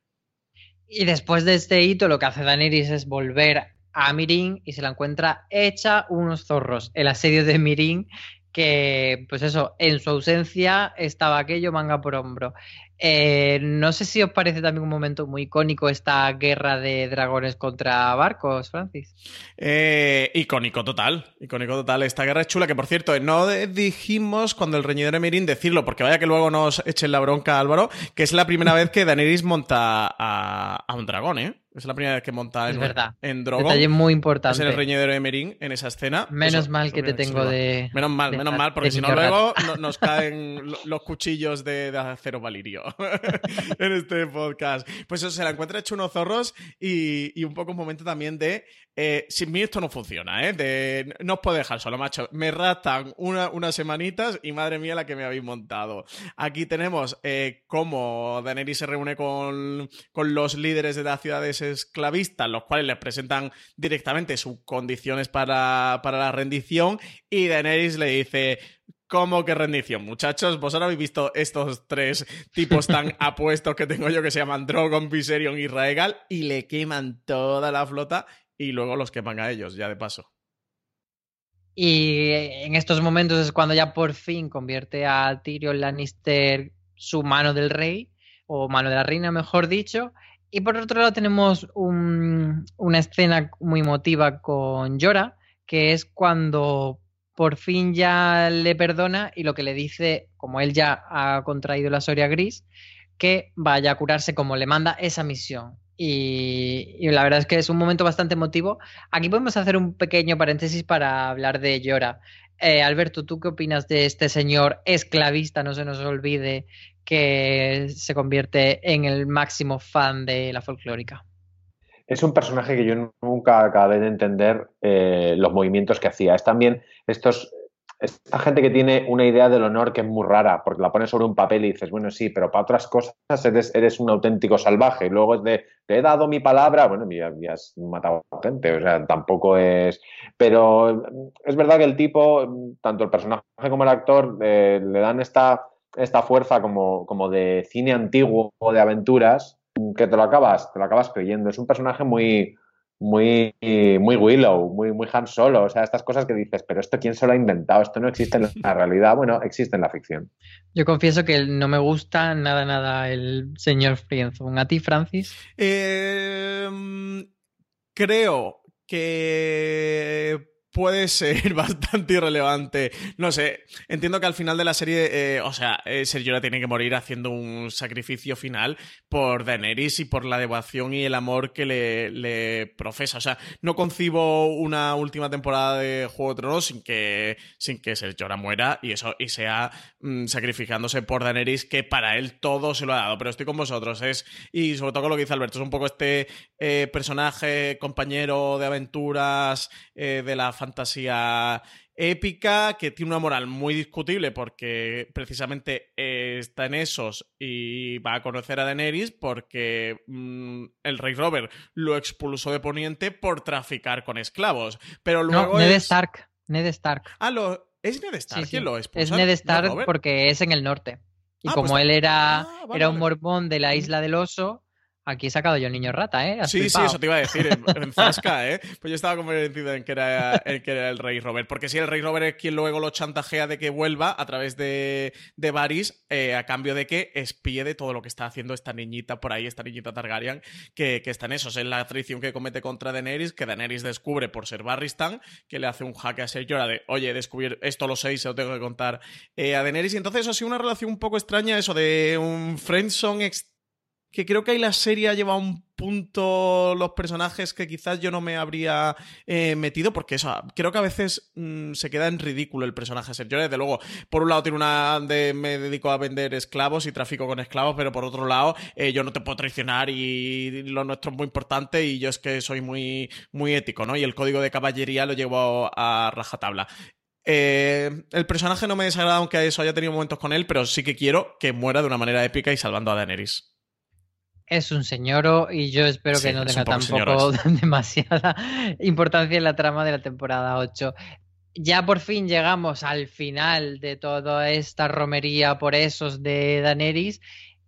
Y después de este hito, lo que hace Daenerys es volver a Mirin y se la encuentra hecha unos zorros. El asedio de Mirin, que, pues eso, en su ausencia estaba aquello manga por hombro. Eh, no sé si os parece también un momento muy icónico esta guerra de dragones contra barcos, Francis. Eh, icónico total, icónico total. Esta guerra es chula, que por cierto, no dijimos cuando el reñidor Emirin decirlo, porque vaya que luego nos echen la bronca, Álvaro, que es la primera vez que Daenerys monta a, a un dragón, ¿eh? Es la primera vez que monta en, verdad. en Drogon. Detalle muy importante. Es el reñidero de Merín en esa escena. Menos mal que te tengo de. Menos mal, menos mal, porque si no, luego nos caen los cuchillos de, acero valirio en este podcast. Pues se la encuentra hecho unos zorros y, un poco un momento también de. Eh, sin mí esto no funciona, ¿eh? De, no os puedo dejar solo, macho. Me rastan unas semanitas y madre mía la que me habéis montado. Aquí tenemos eh, cómo Daenerys se reúne con, con los líderes de las ciudades esclavistas, los cuales les presentan directamente sus condiciones para, la rendición, y Daenerys le dice, ¿Cómo que rendición? Muchachos, vosotros habéis visto estos tres tipos tan apuestos que tengo yo que se llaman Drogon, Viserion y Raegal y le queman toda la flota y luego los queman a ellos, ya de paso. Y en estos momentos es cuando ya por fin convierte a Tyrion Lannister su mano del rey, o mano de la reina, mejor dicho, y por otro lado tenemos una escena muy emotiva con Llora, que es cuando por fin ya le perdona y lo que le dice, como él ya ha contraído la Soria Gris, que vaya a curarse como le manda esa misión. Y, la verdad es que es un momento bastante emotivo. Aquí podemos hacer un pequeño paréntesis para hablar de Llora. Eh, Alberto, ¿tú qué opinas de este señor esclavista? No se nos olvide que se convierte en el máximo fan de la folclórica. Es un personaje que yo nunca acabé de entender eh, los movimientos que hacía. Es también estos, esta gente que tiene una idea del honor que es muy rara, porque la pones sobre un papel y dices, bueno, sí, pero para otras cosas eres, un auténtico salvaje. Y luego es de, te he dado mi palabra, bueno, ya, has matado a gente, o sea, tampoco es... Pero es verdad que el tipo, tanto el personaje como el actor, eh, le dan esta esta fuerza como, como de cine antiguo o de aventuras que te lo acabas, te lo acabas creyendo. Es un personaje muy, muy, muy Willow, muy, muy Han Solo. O sea, estas cosas que dices, pero esto quién se lo ha inventado, esto no existe en la realidad. Bueno, existe en la ficción. Yo confieso que no me gusta nada, nada el señor Frienzone. ¿A ti, Francis? Em, creo que puede ser bastante irrelevante. No sé, entiendo que al final de la serie, eh, o sea, eh, Sergio tiene que morir haciendo un sacrificio final por Daenerys y por la devoción y el amor que le, profesa. O sea, no concibo una última temporada de Juego de Tronos sin que, sin que Sergio muera y eso, y sea mm, sacrificándose por Daenerys, que para él todo se lo ha dado. Pero estoy con vosotros, es, y sobre todo con lo que dice Alberto, es un poco este eh, personaje, compañero de aventuras de la fantasía épica que tiene una moral muy discutible porque precisamente está en esos y va a conocer a Daenerys porque mm, el rey Robert lo expulsó de Poniente por traficar con esclavos. Pero luego Ned Stark. Ned Stark. Ah, lo, ¿es Ned Stark ¿Quién lo expulsa? Es Ned Stark porque es en el norte. Y ah, como pues él era, ah, era un mormón de la isla del oso, Aquí he sacado yo el niño rata, ¿eh? sí, sí, eso te iba a decir, en, Zasca, ¿eh? Pues yo estaba convencido en que, era, el que era el rey Robert. Porque si el rey Robert es quien luego lo chantajea de que vuelva a través de, de Varys, eh, a cambio de que espíe de todo lo que está haciendo esta niñita por ahí, esta niñita Targaryen, que, que está en eso. Es la traición que comete contra Daenerys, que Daenerys descubre por ser Barristan, que le hace un jaque a Ser Llora de, oye, descubrir esto lo sé y se lo tengo que contar eh, a Daenerys. Y entonces eso ha sido una relación un poco extraña, eso de un friendzone extraño que creo que ahí la serie ha llevado un punto los personajes que quizás yo no me habría eh, metido, porque eso, creo que a veces mm, se queda en ridículo el personaje Sergio. Desde luego, por un lado tiene una de me dedico a vender esclavos y tráfico con esclavos, pero por otro lado, eh, yo no te puedo traicionar y lo nuestro es muy importante y yo es que soy muy, muy ético, ¿no? Y el código de caballería lo llevo a rajatabla. Eh, el personaje no me desagrada, aunque eso haya tenido momentos con él, pero sí que quiero que muera de una manera épica y salvando a Daenerys es un señor y yo espero que no tenga tampoco demasiada importancia en la trama de la temporada 8. Ya por fin llegamos al final de toda esta romería por esos de Daenerys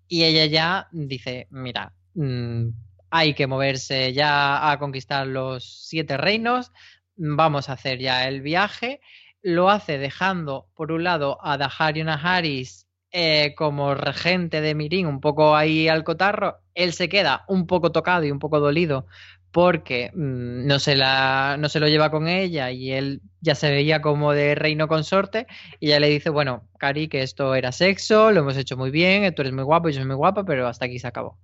y ella ya dice, mira, mm, hay que moverse ya a conquistar los siete reinos, vamos a hacer ya el viaje. Lo hace dejando por un lado a Daharion Harris eh, como regente de Mirin, un poco ahí al cotarro, él se queda un poco tocado y un poco dolido porque mm, no, se la, no se lo lleva con ella y él ya se veía como de reino consorte y ella le dice, bueno, Cari, que esto era sexo, lo hemos hecho muy bien, tú eres muy guapo, yo soy muy guapa, pero hasta aquí se acabó.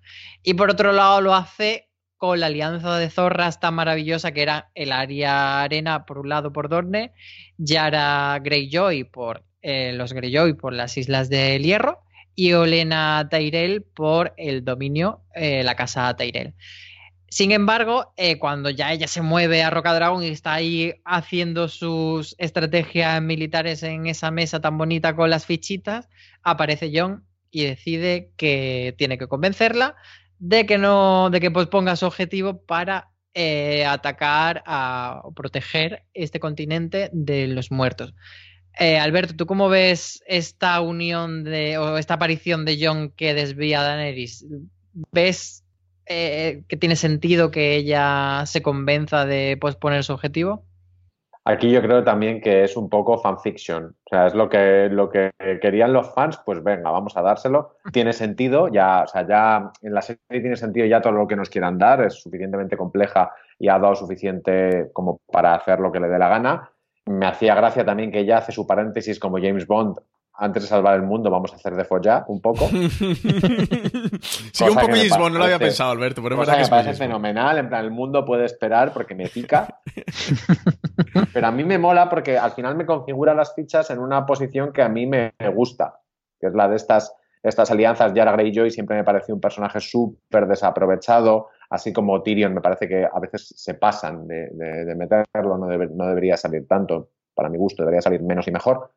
Y por otro lado lo hace con la alianza de zorras tan maravillosa que era el área arena por un lado por Dorne, Yara Greyjoy por eh, los Greyjoy por las Islas del Hierro y Olena Tyrell por el dominio, eh, la casa Tyrell. Sin embargo, eh, cuando ya ella se mueve a Rocadragón y está ahí haciendo sus estrategias militares en esa mesa tan bonita con las fichitas, aparece John y decide que tiene que convencerla de que no, de que posponga su objetivo para atacar o proteger este continente de los muertos. Eh, Alberto, ¿tú cómo ves esta unión de, o esta aparición de John que desvía a Daenerys? ¿Ves eh, que tiene sentido que ella se convenza de posponer su objetivo? Aquí yo creo también que es un poco fanfiction. O sea, es lo que, lo que querían los fans, pues venga, vamos a dárselo. Tiene sentido, ya, o sea, ya en la serie tiene sentido ya todo lo que nos quieran dar, es suficientemente compleja y ha dado suficiente como para hacer lo que le dé la gana me hacía gracia también que ella hace su paréntesis como James Bond. Antes de salvar el mundo, vamos a hacer de follar un poco. sí, un poco James Bond, no lo había pensado, Alberto. Pero es me parece fenomenal. En plan, el mundo puede esperar porque me pica. pero a mí me mola porque al final me configura las fichas en una posición que a mí me gusta, que es la de estas, estas alianzas. Yara Greyjoy siempre me pareció un personaje súper desaprovechado así como Tyrion me parece que a veces se pasan de, meterlo, no, debería salir tanto, para mi gusto, debería salir menos y mejor.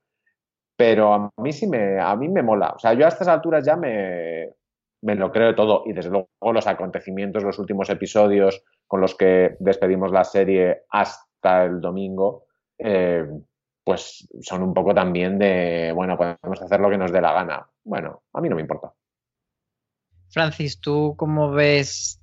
Pero a mí sí me, a mí me mola. O sea, yo a estas alturas ya me, me lo creo todo y desde luego los acontecimientos, los últimos episodios con los que despedimos la serie hasta el domingo, eh, pues son un poco también de, bueno, podemos hacer lo que nos dé la gana. Bueno, a mí no me importa. Francis, ¿tú cómo ves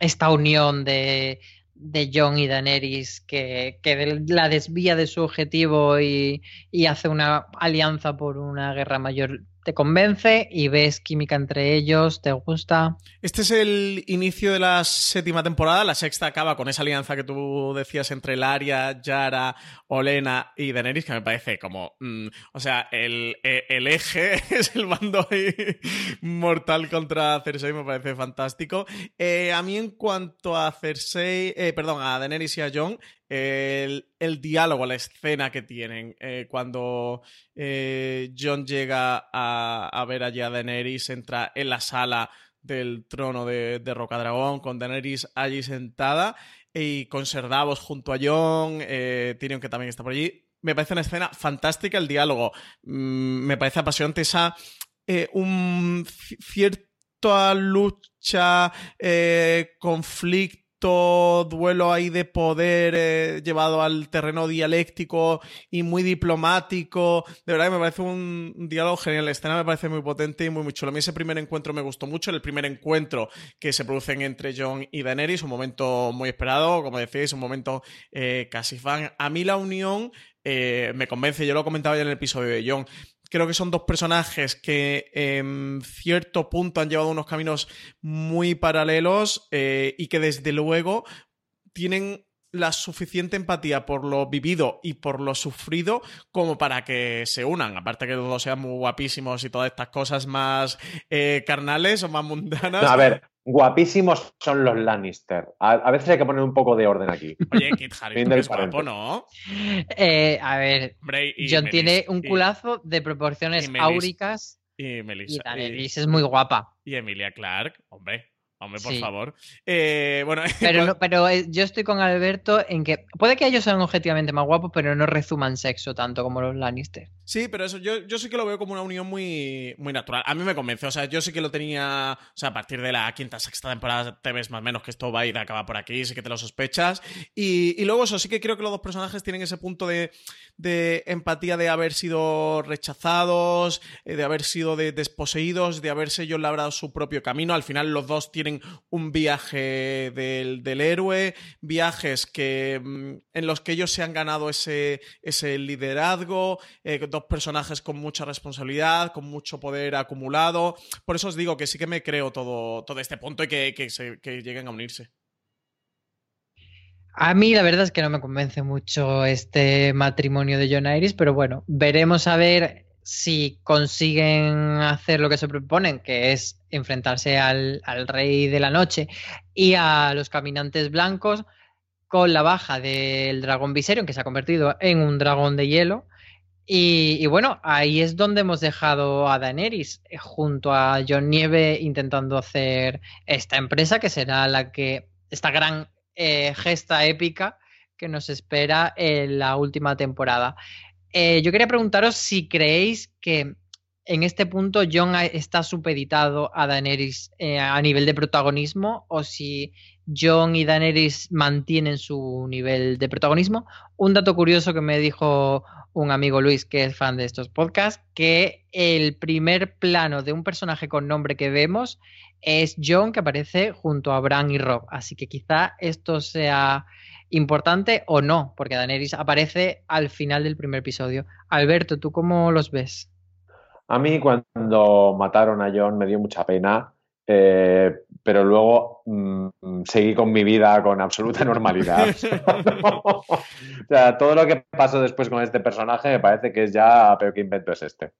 esta unión de, de John y Daenerys que, que, la desvía de su objetivo y, y, hace una alianza por una guerra mayor te convence y ves química entre ellos, te gusta. Este es el inicio de la séptima temporada, la sexta acaba con esa alianza que tú decías entre Laria, Yara, Olena y Daenerys, que me parece como, mm, o sea, el, e, el, eje es el mando mortal contra Cersei, me parece fantástico. Eh, a mí en cuanto a Cersei, eh, perdón, a Daenerys y a Jon, el, diálogo, la escena que tienen eh, cuando eh, John llega a, ver allá a Daenerys, entra en la sala del trono de, Rocadragón con Daenerys allí sentada y con Serdavos junto a John, eh, Tyrion que también está por allí. Me parece una escena fantástica el diálogo. Mm, me parece apasionante esa eh, un cierta lucha, conflicto duelo ahí de poder eh, llevado al terreno dialéctico y muy diplomático. De verdad me parece un, diálogo genial. La escena me parece muy potente y muy, muy chulo. A mí ese primer encuentro me gustó mucho. El primer encuentro que se producen entre John y Daenerys, un momento muy esperado, como decís, un momento eh, casi fan. A mí la unión eh, me convence. Yo lo comentaba ya en el episodio de John creo que son dos personajes que en cierto punto han llevado unos caminos muy paralelos eh, y que desde luego tienen la suficiente empatía por lo vivido y por lo sufrido como para que se unan. Aparte que los dos sean muy guapísimos y todas estas cosas más eh, carnales o más mundanas. a ver, guapísimos son los Lannister. A, veces hay que poner un poco de orden aquí. Oye, Kit Harington es guapo, ¿no? Eh, a ver, John tiene un culazo de proporciones áuricas. Y Melissa. Y es muy guapa. Y Emilia Clark, hombre. Hombre, por favor. Eh, bueno, pero, pero eh, yo estoy con Alberto en que puede que ellos sean objetivamente más guapos, pero no resuman sexo tanto como los Lannister. Sí, pero eso yo, yo sí que lo veo como una unión muy, muy natural. A mí me convence. O sea, yo sí que lo tenía. O sea, a partir de la quinta, sexta temporada te ves más o menos que esto va a ir a acabar por aquí, sí que te lo sospechas. Y, y luego eso, sí que creo que los dos personajes tienen ese punto de, de empatía de haber sido rechazados, eh, de haber sido desposeídos, de haberse ellos labrado su propio camino. Al final los dos tienen un viaje del, héroe, viajes que, mm, en los que ellos se han ganado ese, ese liderazgo, eh, dos personajes con mucha responsabilidad, con mucho poder acumulado. Por eso os digo que sí que me creo todo, todo este punto y que, que lleguen a unirse. A mí la verdad es que no me convence mucho este matrimonio de John Iris, pero bueno, veremos a ver si consiguen hacer lo que se proponen, que es enfrentarse al, rey de la noche y a los caminantes blancos con la baja del dragón Viserion, que se ha convertido en un dragón de hielo. Y, bueno, ahí es donde hemos dejado a Daenerys eh, junto a John Nieve intentando hacer esta empresa que será la que, esta gran eh, gesta épica que nos espera en la última temporada. Eh, yo quería preguntaros si creéis que en este punto John está supeditado a Daenerys a nivel de protagonismo o si John y Daenerys mantienen su nivel de protagonismo. Un dato curioso que me dijo un amigo Luis, que es fan de estos podcasts, que el primer plano de un personaje con nombre que vemos es John, que aparece junto a Bran y Rob. Así que quizá esto sea importante o no, porque Daenerys aparece al final del primer episodio. Alberto, ¿tú cómo los ves? A mí cuando mataron a John me dio mucha pena, eh, pero luego mm, seguí con mi vida con absoluta normalidad. o sea, todo lo que pasó después con este personaje me parece que es ya peor que invento es este.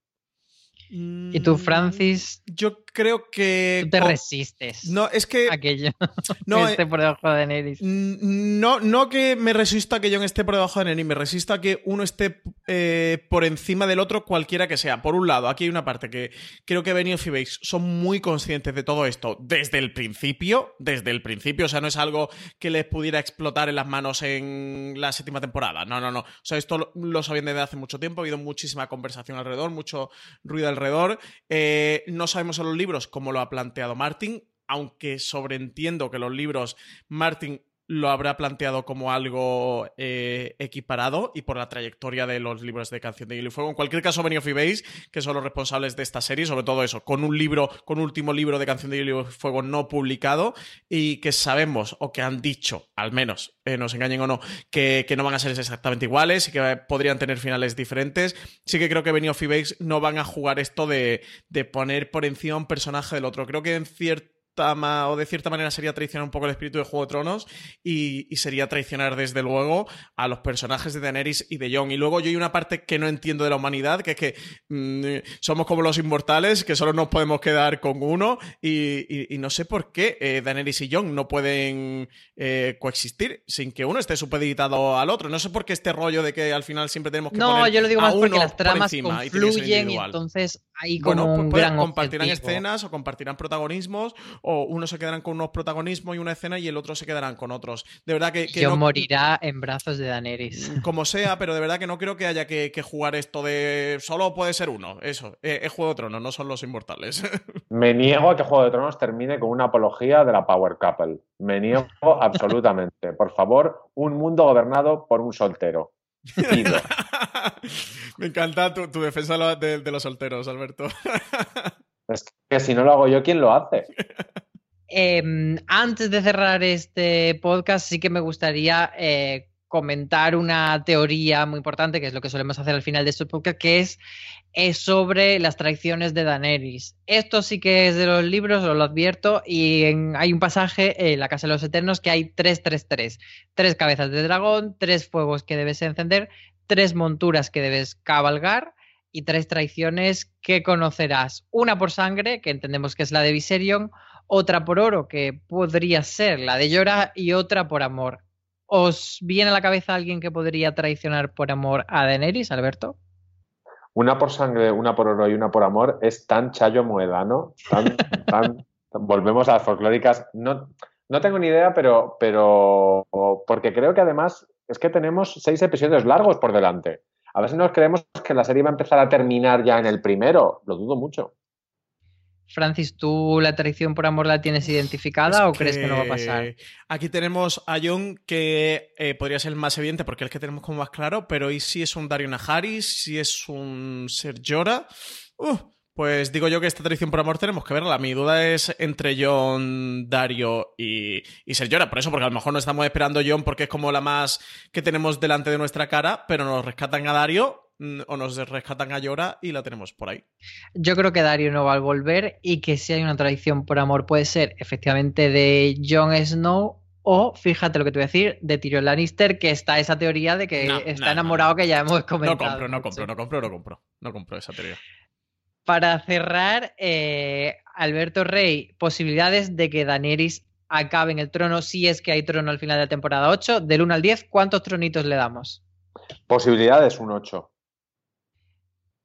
¿Y tú, Francis? Yo creo que. te resistes. No, es que. Aquello. No, esté por debajo de Daenerys. No, no que me resista a que yo esté por debajo de Daenerys, me resista a que uno esté eh, por encima del otro, cualquiera que sea. Por un lado, aquí hay una parte que creo que Benioff y Bakes son muy conscientes de todo esto desde el principio. Desde el principio. O sea, no es algo que les pudiera explotar en las manos en la séptima temporada. No, no, no. O sea, esto lo, lo sabían desde hace mucho tiempo. Ha habido muchísima conversación alrededor, mucho ruido alrededor. Eh, no sabemos en los libros cómo lo ha planteado Martin, aunque sobreentiendo que los libros Martin lo habrá planteado como algo eh, equiparado y por la trayectoria de los libros de Canción de Hielo y Fuego. En cualquier caso, Benioff y que son los responsables de esta serie, sobre todo eso, con un libro, con un último libro de Canción de Hielo y Fuego no publicado y que sabemos, o que han dicho, al menos, eh, nos engañen o no, que, no van a ser exactamente iguales y que podrían tener finales diferentes. Sí que creo que Benioff y no van a jugar esto de, de poner por encima un personaje del otro. Creo que en cierto o de cierta manera sería traicionar un poco el espíritu de Juego de Tronos y, sería traicionar desde luego a los personajes de Daenerys y de Jon. Y luego yo hay una parte que no entiendo de la humanidad, que es que mm, somos como los inmortales, que solo nos podemos quedar con uno y, no sé por qué eh, Daenerys y Jon no pueden eh, coexistir sin que uno esté supeditado al otro. No sé por qué este rollo de que al final siempre tenemos que no, yo lo digo más porque las tramas confluyen y, entonces hay como bueno, pues, pues compartirán escenas o compartirán protagonismos o uno se quedarán con unos protagonismos y una escena y el otro se quedarán con otros. De verdad que... que Yo morirá en brazos de Daenerys. Mm, como sea, pero de verdad que no creo que haya que, jugar esto de solo puede ser uno. Eso, eh, es Juego de Tronos, no son los inmortales. Me niego a que Juego de Tronos termine con una apología de la Power Couple. Me niego absolutamente. Por favor, un mundo gobernado por un soltero. Me encanta tu, defensa de, los solteros, Alberto. Es que si no lo hago yo, ¿quién lo hace? Em, antes de cerrar este podcast, sí que me gustaría eh, comentar una teoría muy importante, que es lo que solemos hacer al final de estos podcasts, que es, sobre las traiciones de Daenerys. Esto sí que es de los libros, os lo advierto, y hay un pasaje en la Casa de los Eternos que hay 333. Tres cabezas de dragón, tres fuegos que debes encender, tres monturas que debes cabalgar y tres traiciones que conocerás. Una por sangre, que entendemos que es la de Viserion, otra por oro, que podría ser la de Llora, y otra por amor. ¿Os viene a la cabeza alguien que podría traicionar por amor a Daenerys, Alberto? Una por sangre, una por oro y una por amor es tan chayo moedano, tan, tan, volvemos a las folclóricas. No, no tengo ni idea, pero, pero porque creo que además es que tenemos seis episodios largos por delante. A ver si nos creemos que la serie va a empezar a terminar ya en el primero. Lo dudo mucho. Francis, ¿tú la traición por amor la tienes identificada o crees que no va a pasar? Aquí tenemos a Jon que eh, podría ser el más evidente porque es el que tenemos como más claro, pero ¿y si es un Dario Najaris? ¿Si es un Ser Jorah? Uh, pues digo yo que esta traición por amor tenemos que verla. Mi duda es entre John, Dario y, y Ser Por eso, porque a lo mejor no estamos esperando John porque es como la más que tenemos delante de nuestra cara, pero nos rescatan a Dario mm, o nos rescatan a Llora y la tenemos por ahí. Yo creo que Dario no va a volver y que si hay una tradición por amor puede ser efectivamente de Jon Snow o, fíjate lo que te voy a decir, de Tyrion Lannister, que está esa teoría de que No, está no, enamorado que ya hemos No comentado. compro, no compro, no compro, no compro. No compro esa teoría. Para cerrar, eh, Alberto Rey, posibilidades de que Daenerys acabe en el trono si es que hay trono al final de la temporada 8. Del 1 al 10, ¿cuántos tronitos le damos? Posibilidades un 8.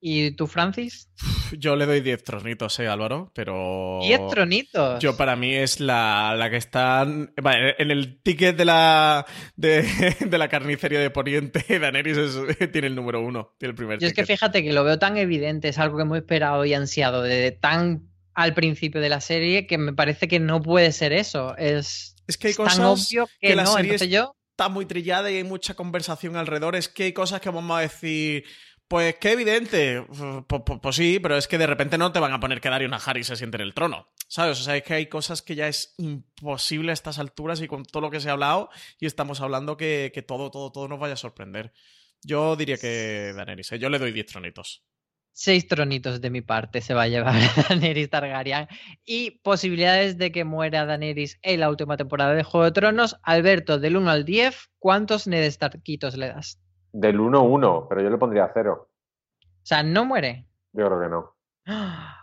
¿Y tú, Francis? Yo le doy 10 tronitos, eh, Álvaro, pero... 10 tronitos. Yo para mí es la, la que está vale, en el ticket de la de, de la carnicería de Poniente. Daenerys es- tiene el número uno, tiene el primer Yo es que fíjate que lo veo tan evidente, es algo que hemos esperado y ansiado desde tan al principio de la serie que me parece que no puede ser eso. Es, Es que hay es tan cosas obvio que, que la no. serie Entonces yo, está muy trillada y hay mucha conversación alrededor. Es que hay cosas que vamos a decir. Pues qué evidente. Pues, pues- pues sí, pero es que de repente no te van a poner que Dario Harry se siente en el trono. ¿Sabes? O sea, es que hay cosas que ya es imposible a estas alturas y con todo lo que se ha hablado y estamos hablando que, que todo, todo, todo nos vaya a sorprender. Yo diría que Daenerys, ¿eh? yo le doy 10 tronitos. seis tronitos de mi parte se va a llevar Daenerys Targaryen. Y posibilidades de que muera Daenerys en la última temporada de Juego de Tronos. Alberto, del 1 al 10, ¿cuántos Ned Starkitos le das? Del 1-1, pero yo le pondría 0. O sea, no muere. Yo creo que no.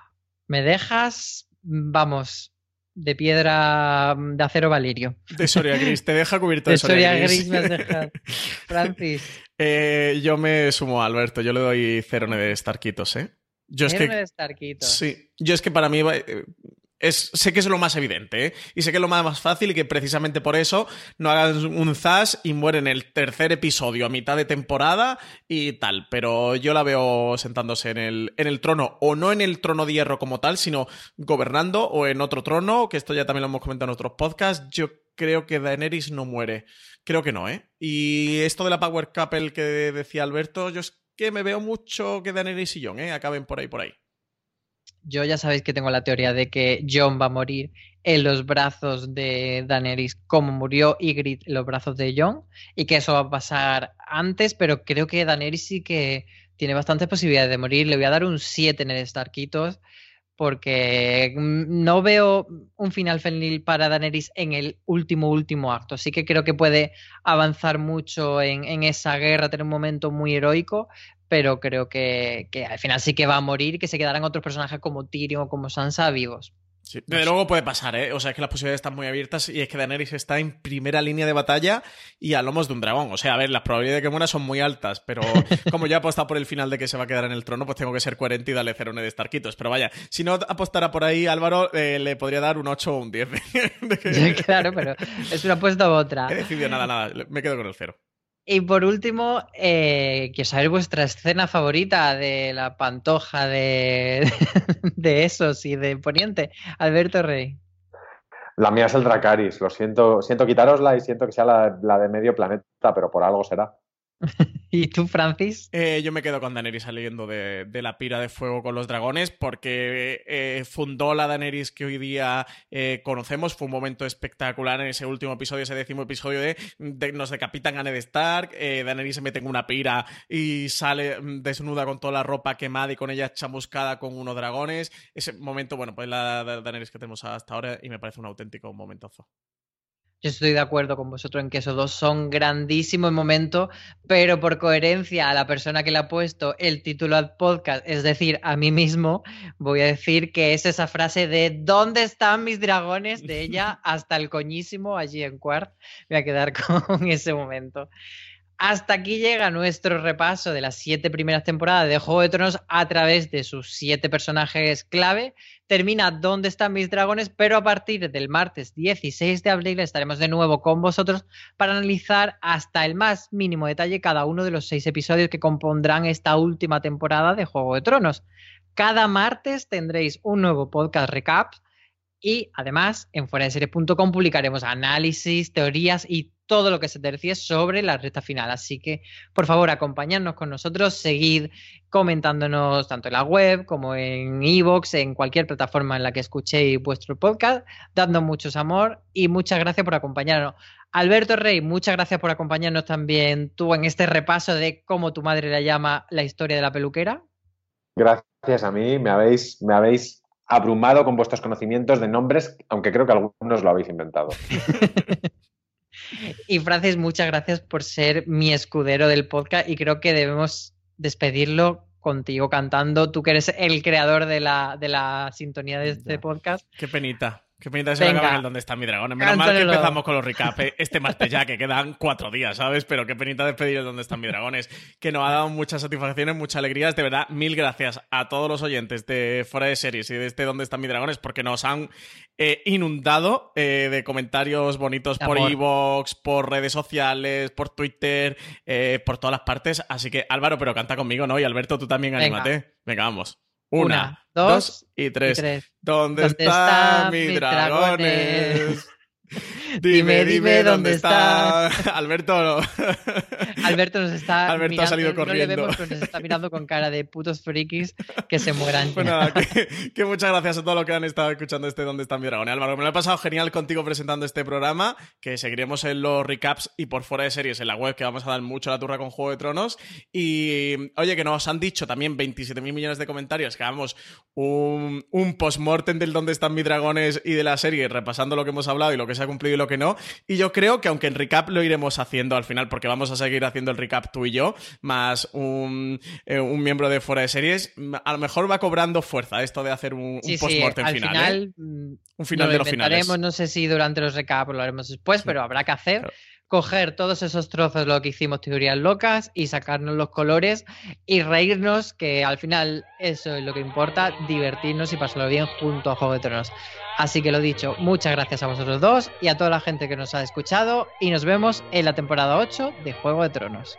Me dejas, vamos, de piedra de acero Valirio. De Soria Gris, te deja cubierto de, De Soria Soria Gris me has dejado. Francis, Eh, yo me sumo a Alberto, yo le doy cero de Starquitos, ¿eh? Yo es que Starkitos. Sí, yo es que para mí eh, sé que es lo más evidente, ¿eh? Y sé que es lo más, fácil y que precisamente por eso no hagan un zas y mueren en el tercer episodio a mitad de temporada y tal. Pero yo la veo sentándose en el, en el trono, o no en el trono de hierro como tal, sino gobernando o en otro trono, que esto ya también lo hemos comentado en otros podcasts. Yo creo que Daenerys no muere. Creo que no, ¿eh? Y esto de la Power Couple que decía Alberto, yo es que me veo mucho que Daenerys y Jon, ¿eh? Acaben por ahí, por ahí. Yo ya sabéis que tengo la teoría de que Jon va a morir en los brazos de Daenerys como murió Ygritte en los brazos de Jon y que eso va a pasar antes, pero creo que Daenerys sí que tiene bastantes posibilidades de morir. Le voy a dar un 7 en el Starkitos porque no veo un final feliz para Daenerys en el último, último acto. Sí que creo que puede avanzar mucho en, en esa guerra, tener un momento muy heroico, pero creo que, que al final sí que va a morir y que se quedarán otros personajes como Tyrion o como Sansa vivos. Sí, desde luego puede pasar, ¿eh? O sea, es que las posibilidades están muy abiertas y es que Daenerys está en primera línea de batalla y a lomos de un dragón. O sea, a ver, las probabilidades de que muera son muy altas, pero como ya he apostado por el final de que se va a quedar en el trono, pues tengo que ser coherente y darle cero de Starquitos. Pero vaya, si no apostara por ahí, Álvaro, eh, le podría dar un 8 o un 10. De que- claro, pero es una apuesta u otra. He decidido nada, nada. Me quedo con el cero. Y por último, eh, quiero saber vuestra escena favorita de la pantoja de, de esos y de Poniente. Alberto Rey. La mía es el Dracaris. Lo siento, siento quitárosla y siento que sea la de medio planeta, pero por algo será. ¿Y tú, Francis? Eh, yo me quedo con Daenerys saliendo de, la pira de fuego con los dragones porque eh, fundó la Daenerys que hoy día eh, conocemos. Fue un momento espectacular en ese último episodio, ese décimo episodio de, nos decapitan a Ned Stark, eh, Daenerys se mete en una pira y sale mm, desnuda con toda la ropa quemada y con ella chamuscada con unos dragones. Ese momento, bueno, pues la, la Daenerys que tenemos hasta ahora y me parece un auténtico momentazo. Yo estoy de acuerdo con vosotros en que esos dos son grandísimos momentos, pero por coherencia a la persona que le ha puesto el título al podcast, es decir, a mí mismo, voy a decir que es esa frase de ¿dónde están mis dragones? de ella hasta el coñísimo allí en Quart. Voy a quedar con ese momento. Hasta aquí llega nuestro repaso de las siete primeras temporadas de Juego de Tronos a través de sus siete personajes clave. Termina ¿Dónde están mis dragones? Pero a partir del martes 16 de abril estaremos de nuevo con vosotros para analizar hasta el más mínimo detalle cada uno de los seis episodios que compondrán esta última temporada de Juego de Tronos. Cada martes tendréis un nuevo podcast recap y además en fueradeseries.com publicaremos análisis, teorías y todo lo que se tercie sobre la recta final. Así que, por favor, acompañadnos con nosotros, seguid comentándonos tanto en la web como en iVoox, en cualquier plataforma en la que escuchéis vuestro podcast, dando muchos amor y muchas gracias por acompañarnos. Alberto Rey, muchas gracias por acompañarnos también tú en este repaso de cómo tu madre la llama la historia de la peluquera. Gracias a mí, me habéis, me habéis abrumado con vuestros conocimientos de nombres, aunque creo que algunos lo habéis inventado. y Francis, muchas gracias por ser mi escudero del podcast y creo que debemos despedirlo contigo cantando. Tú que eres el creador de la, de la sintonía de este podcast. Qué penita. Qué pinta se acaba el ¿Dónde está mi dragón? Menos mal que empezamos con los recaps eh, este martes ya, que quedan cuatro días, ¿sabes? Pero qué penita despedir el ¿Dónde están mis dragones? Que nos ha dado muchas satisfacciones, muchas alegrías. De verdad, mil gracias a todos los oyentes de Fuera de Series y de este ¿Dónde están mis dragones? Porque nos han eh, inundado eh, de comentarios bonitos por Evox, por redes sociales, por Twitter, por todas las partes. Así que Álvaro, pero canta conmigo, ¿no? Y Alberto, tú también anímate. Venga vamos. Una, dos, y, tres. ¿Dónde, están mis dragones? Dime, dime, dónde, está. Alberto. Alberto nos está. Alberto mirando, ha salido corriendo. No le vemos, pero nos está mirando con cara de putos frikis que se mueran. Pues nada, que, muchas gracias a todos los que han estado escuchando este Dónde está mi dragón. Álvaro, me lo he pasado genial contigo presentando este programa. Que seguiremos en los recaps y por fuera de series en la web, que vamos a dar mucho la turra con Juego de Tronos. Y oye, que nos han dicho también 27 mil millones de comentarios que hagamos un, un post-mortem del Dónde están mis dragones y de la serie, repasando lo que hemos hablado y lo que se ha cumplido y lo que no. Y yo creo que aunque en recap lo iremos haciendo al final, porque vamos a seguir haciendo el recap tú y yo, más un, eh, miembro de fuera de series, a lo mejor va cobrando fuerza esto de hacer un, post-mortem final. ¿eh? Mm, un final de los finales. No sé si durante los recap lo haremos después, pero habrá que hacer coger todos esos trozos lo que hicimos teorías locas y sacarnos los colores y reírnos, que al final eso es lo que importa, divertirnos y pasarlo bien junto a Juego de Tronos. Así que lo dicho, muchas gracias a vosotros dos y a toda la gente que nos ha escuchado y nos vemos en la temporada 8 de Juego de Tronos.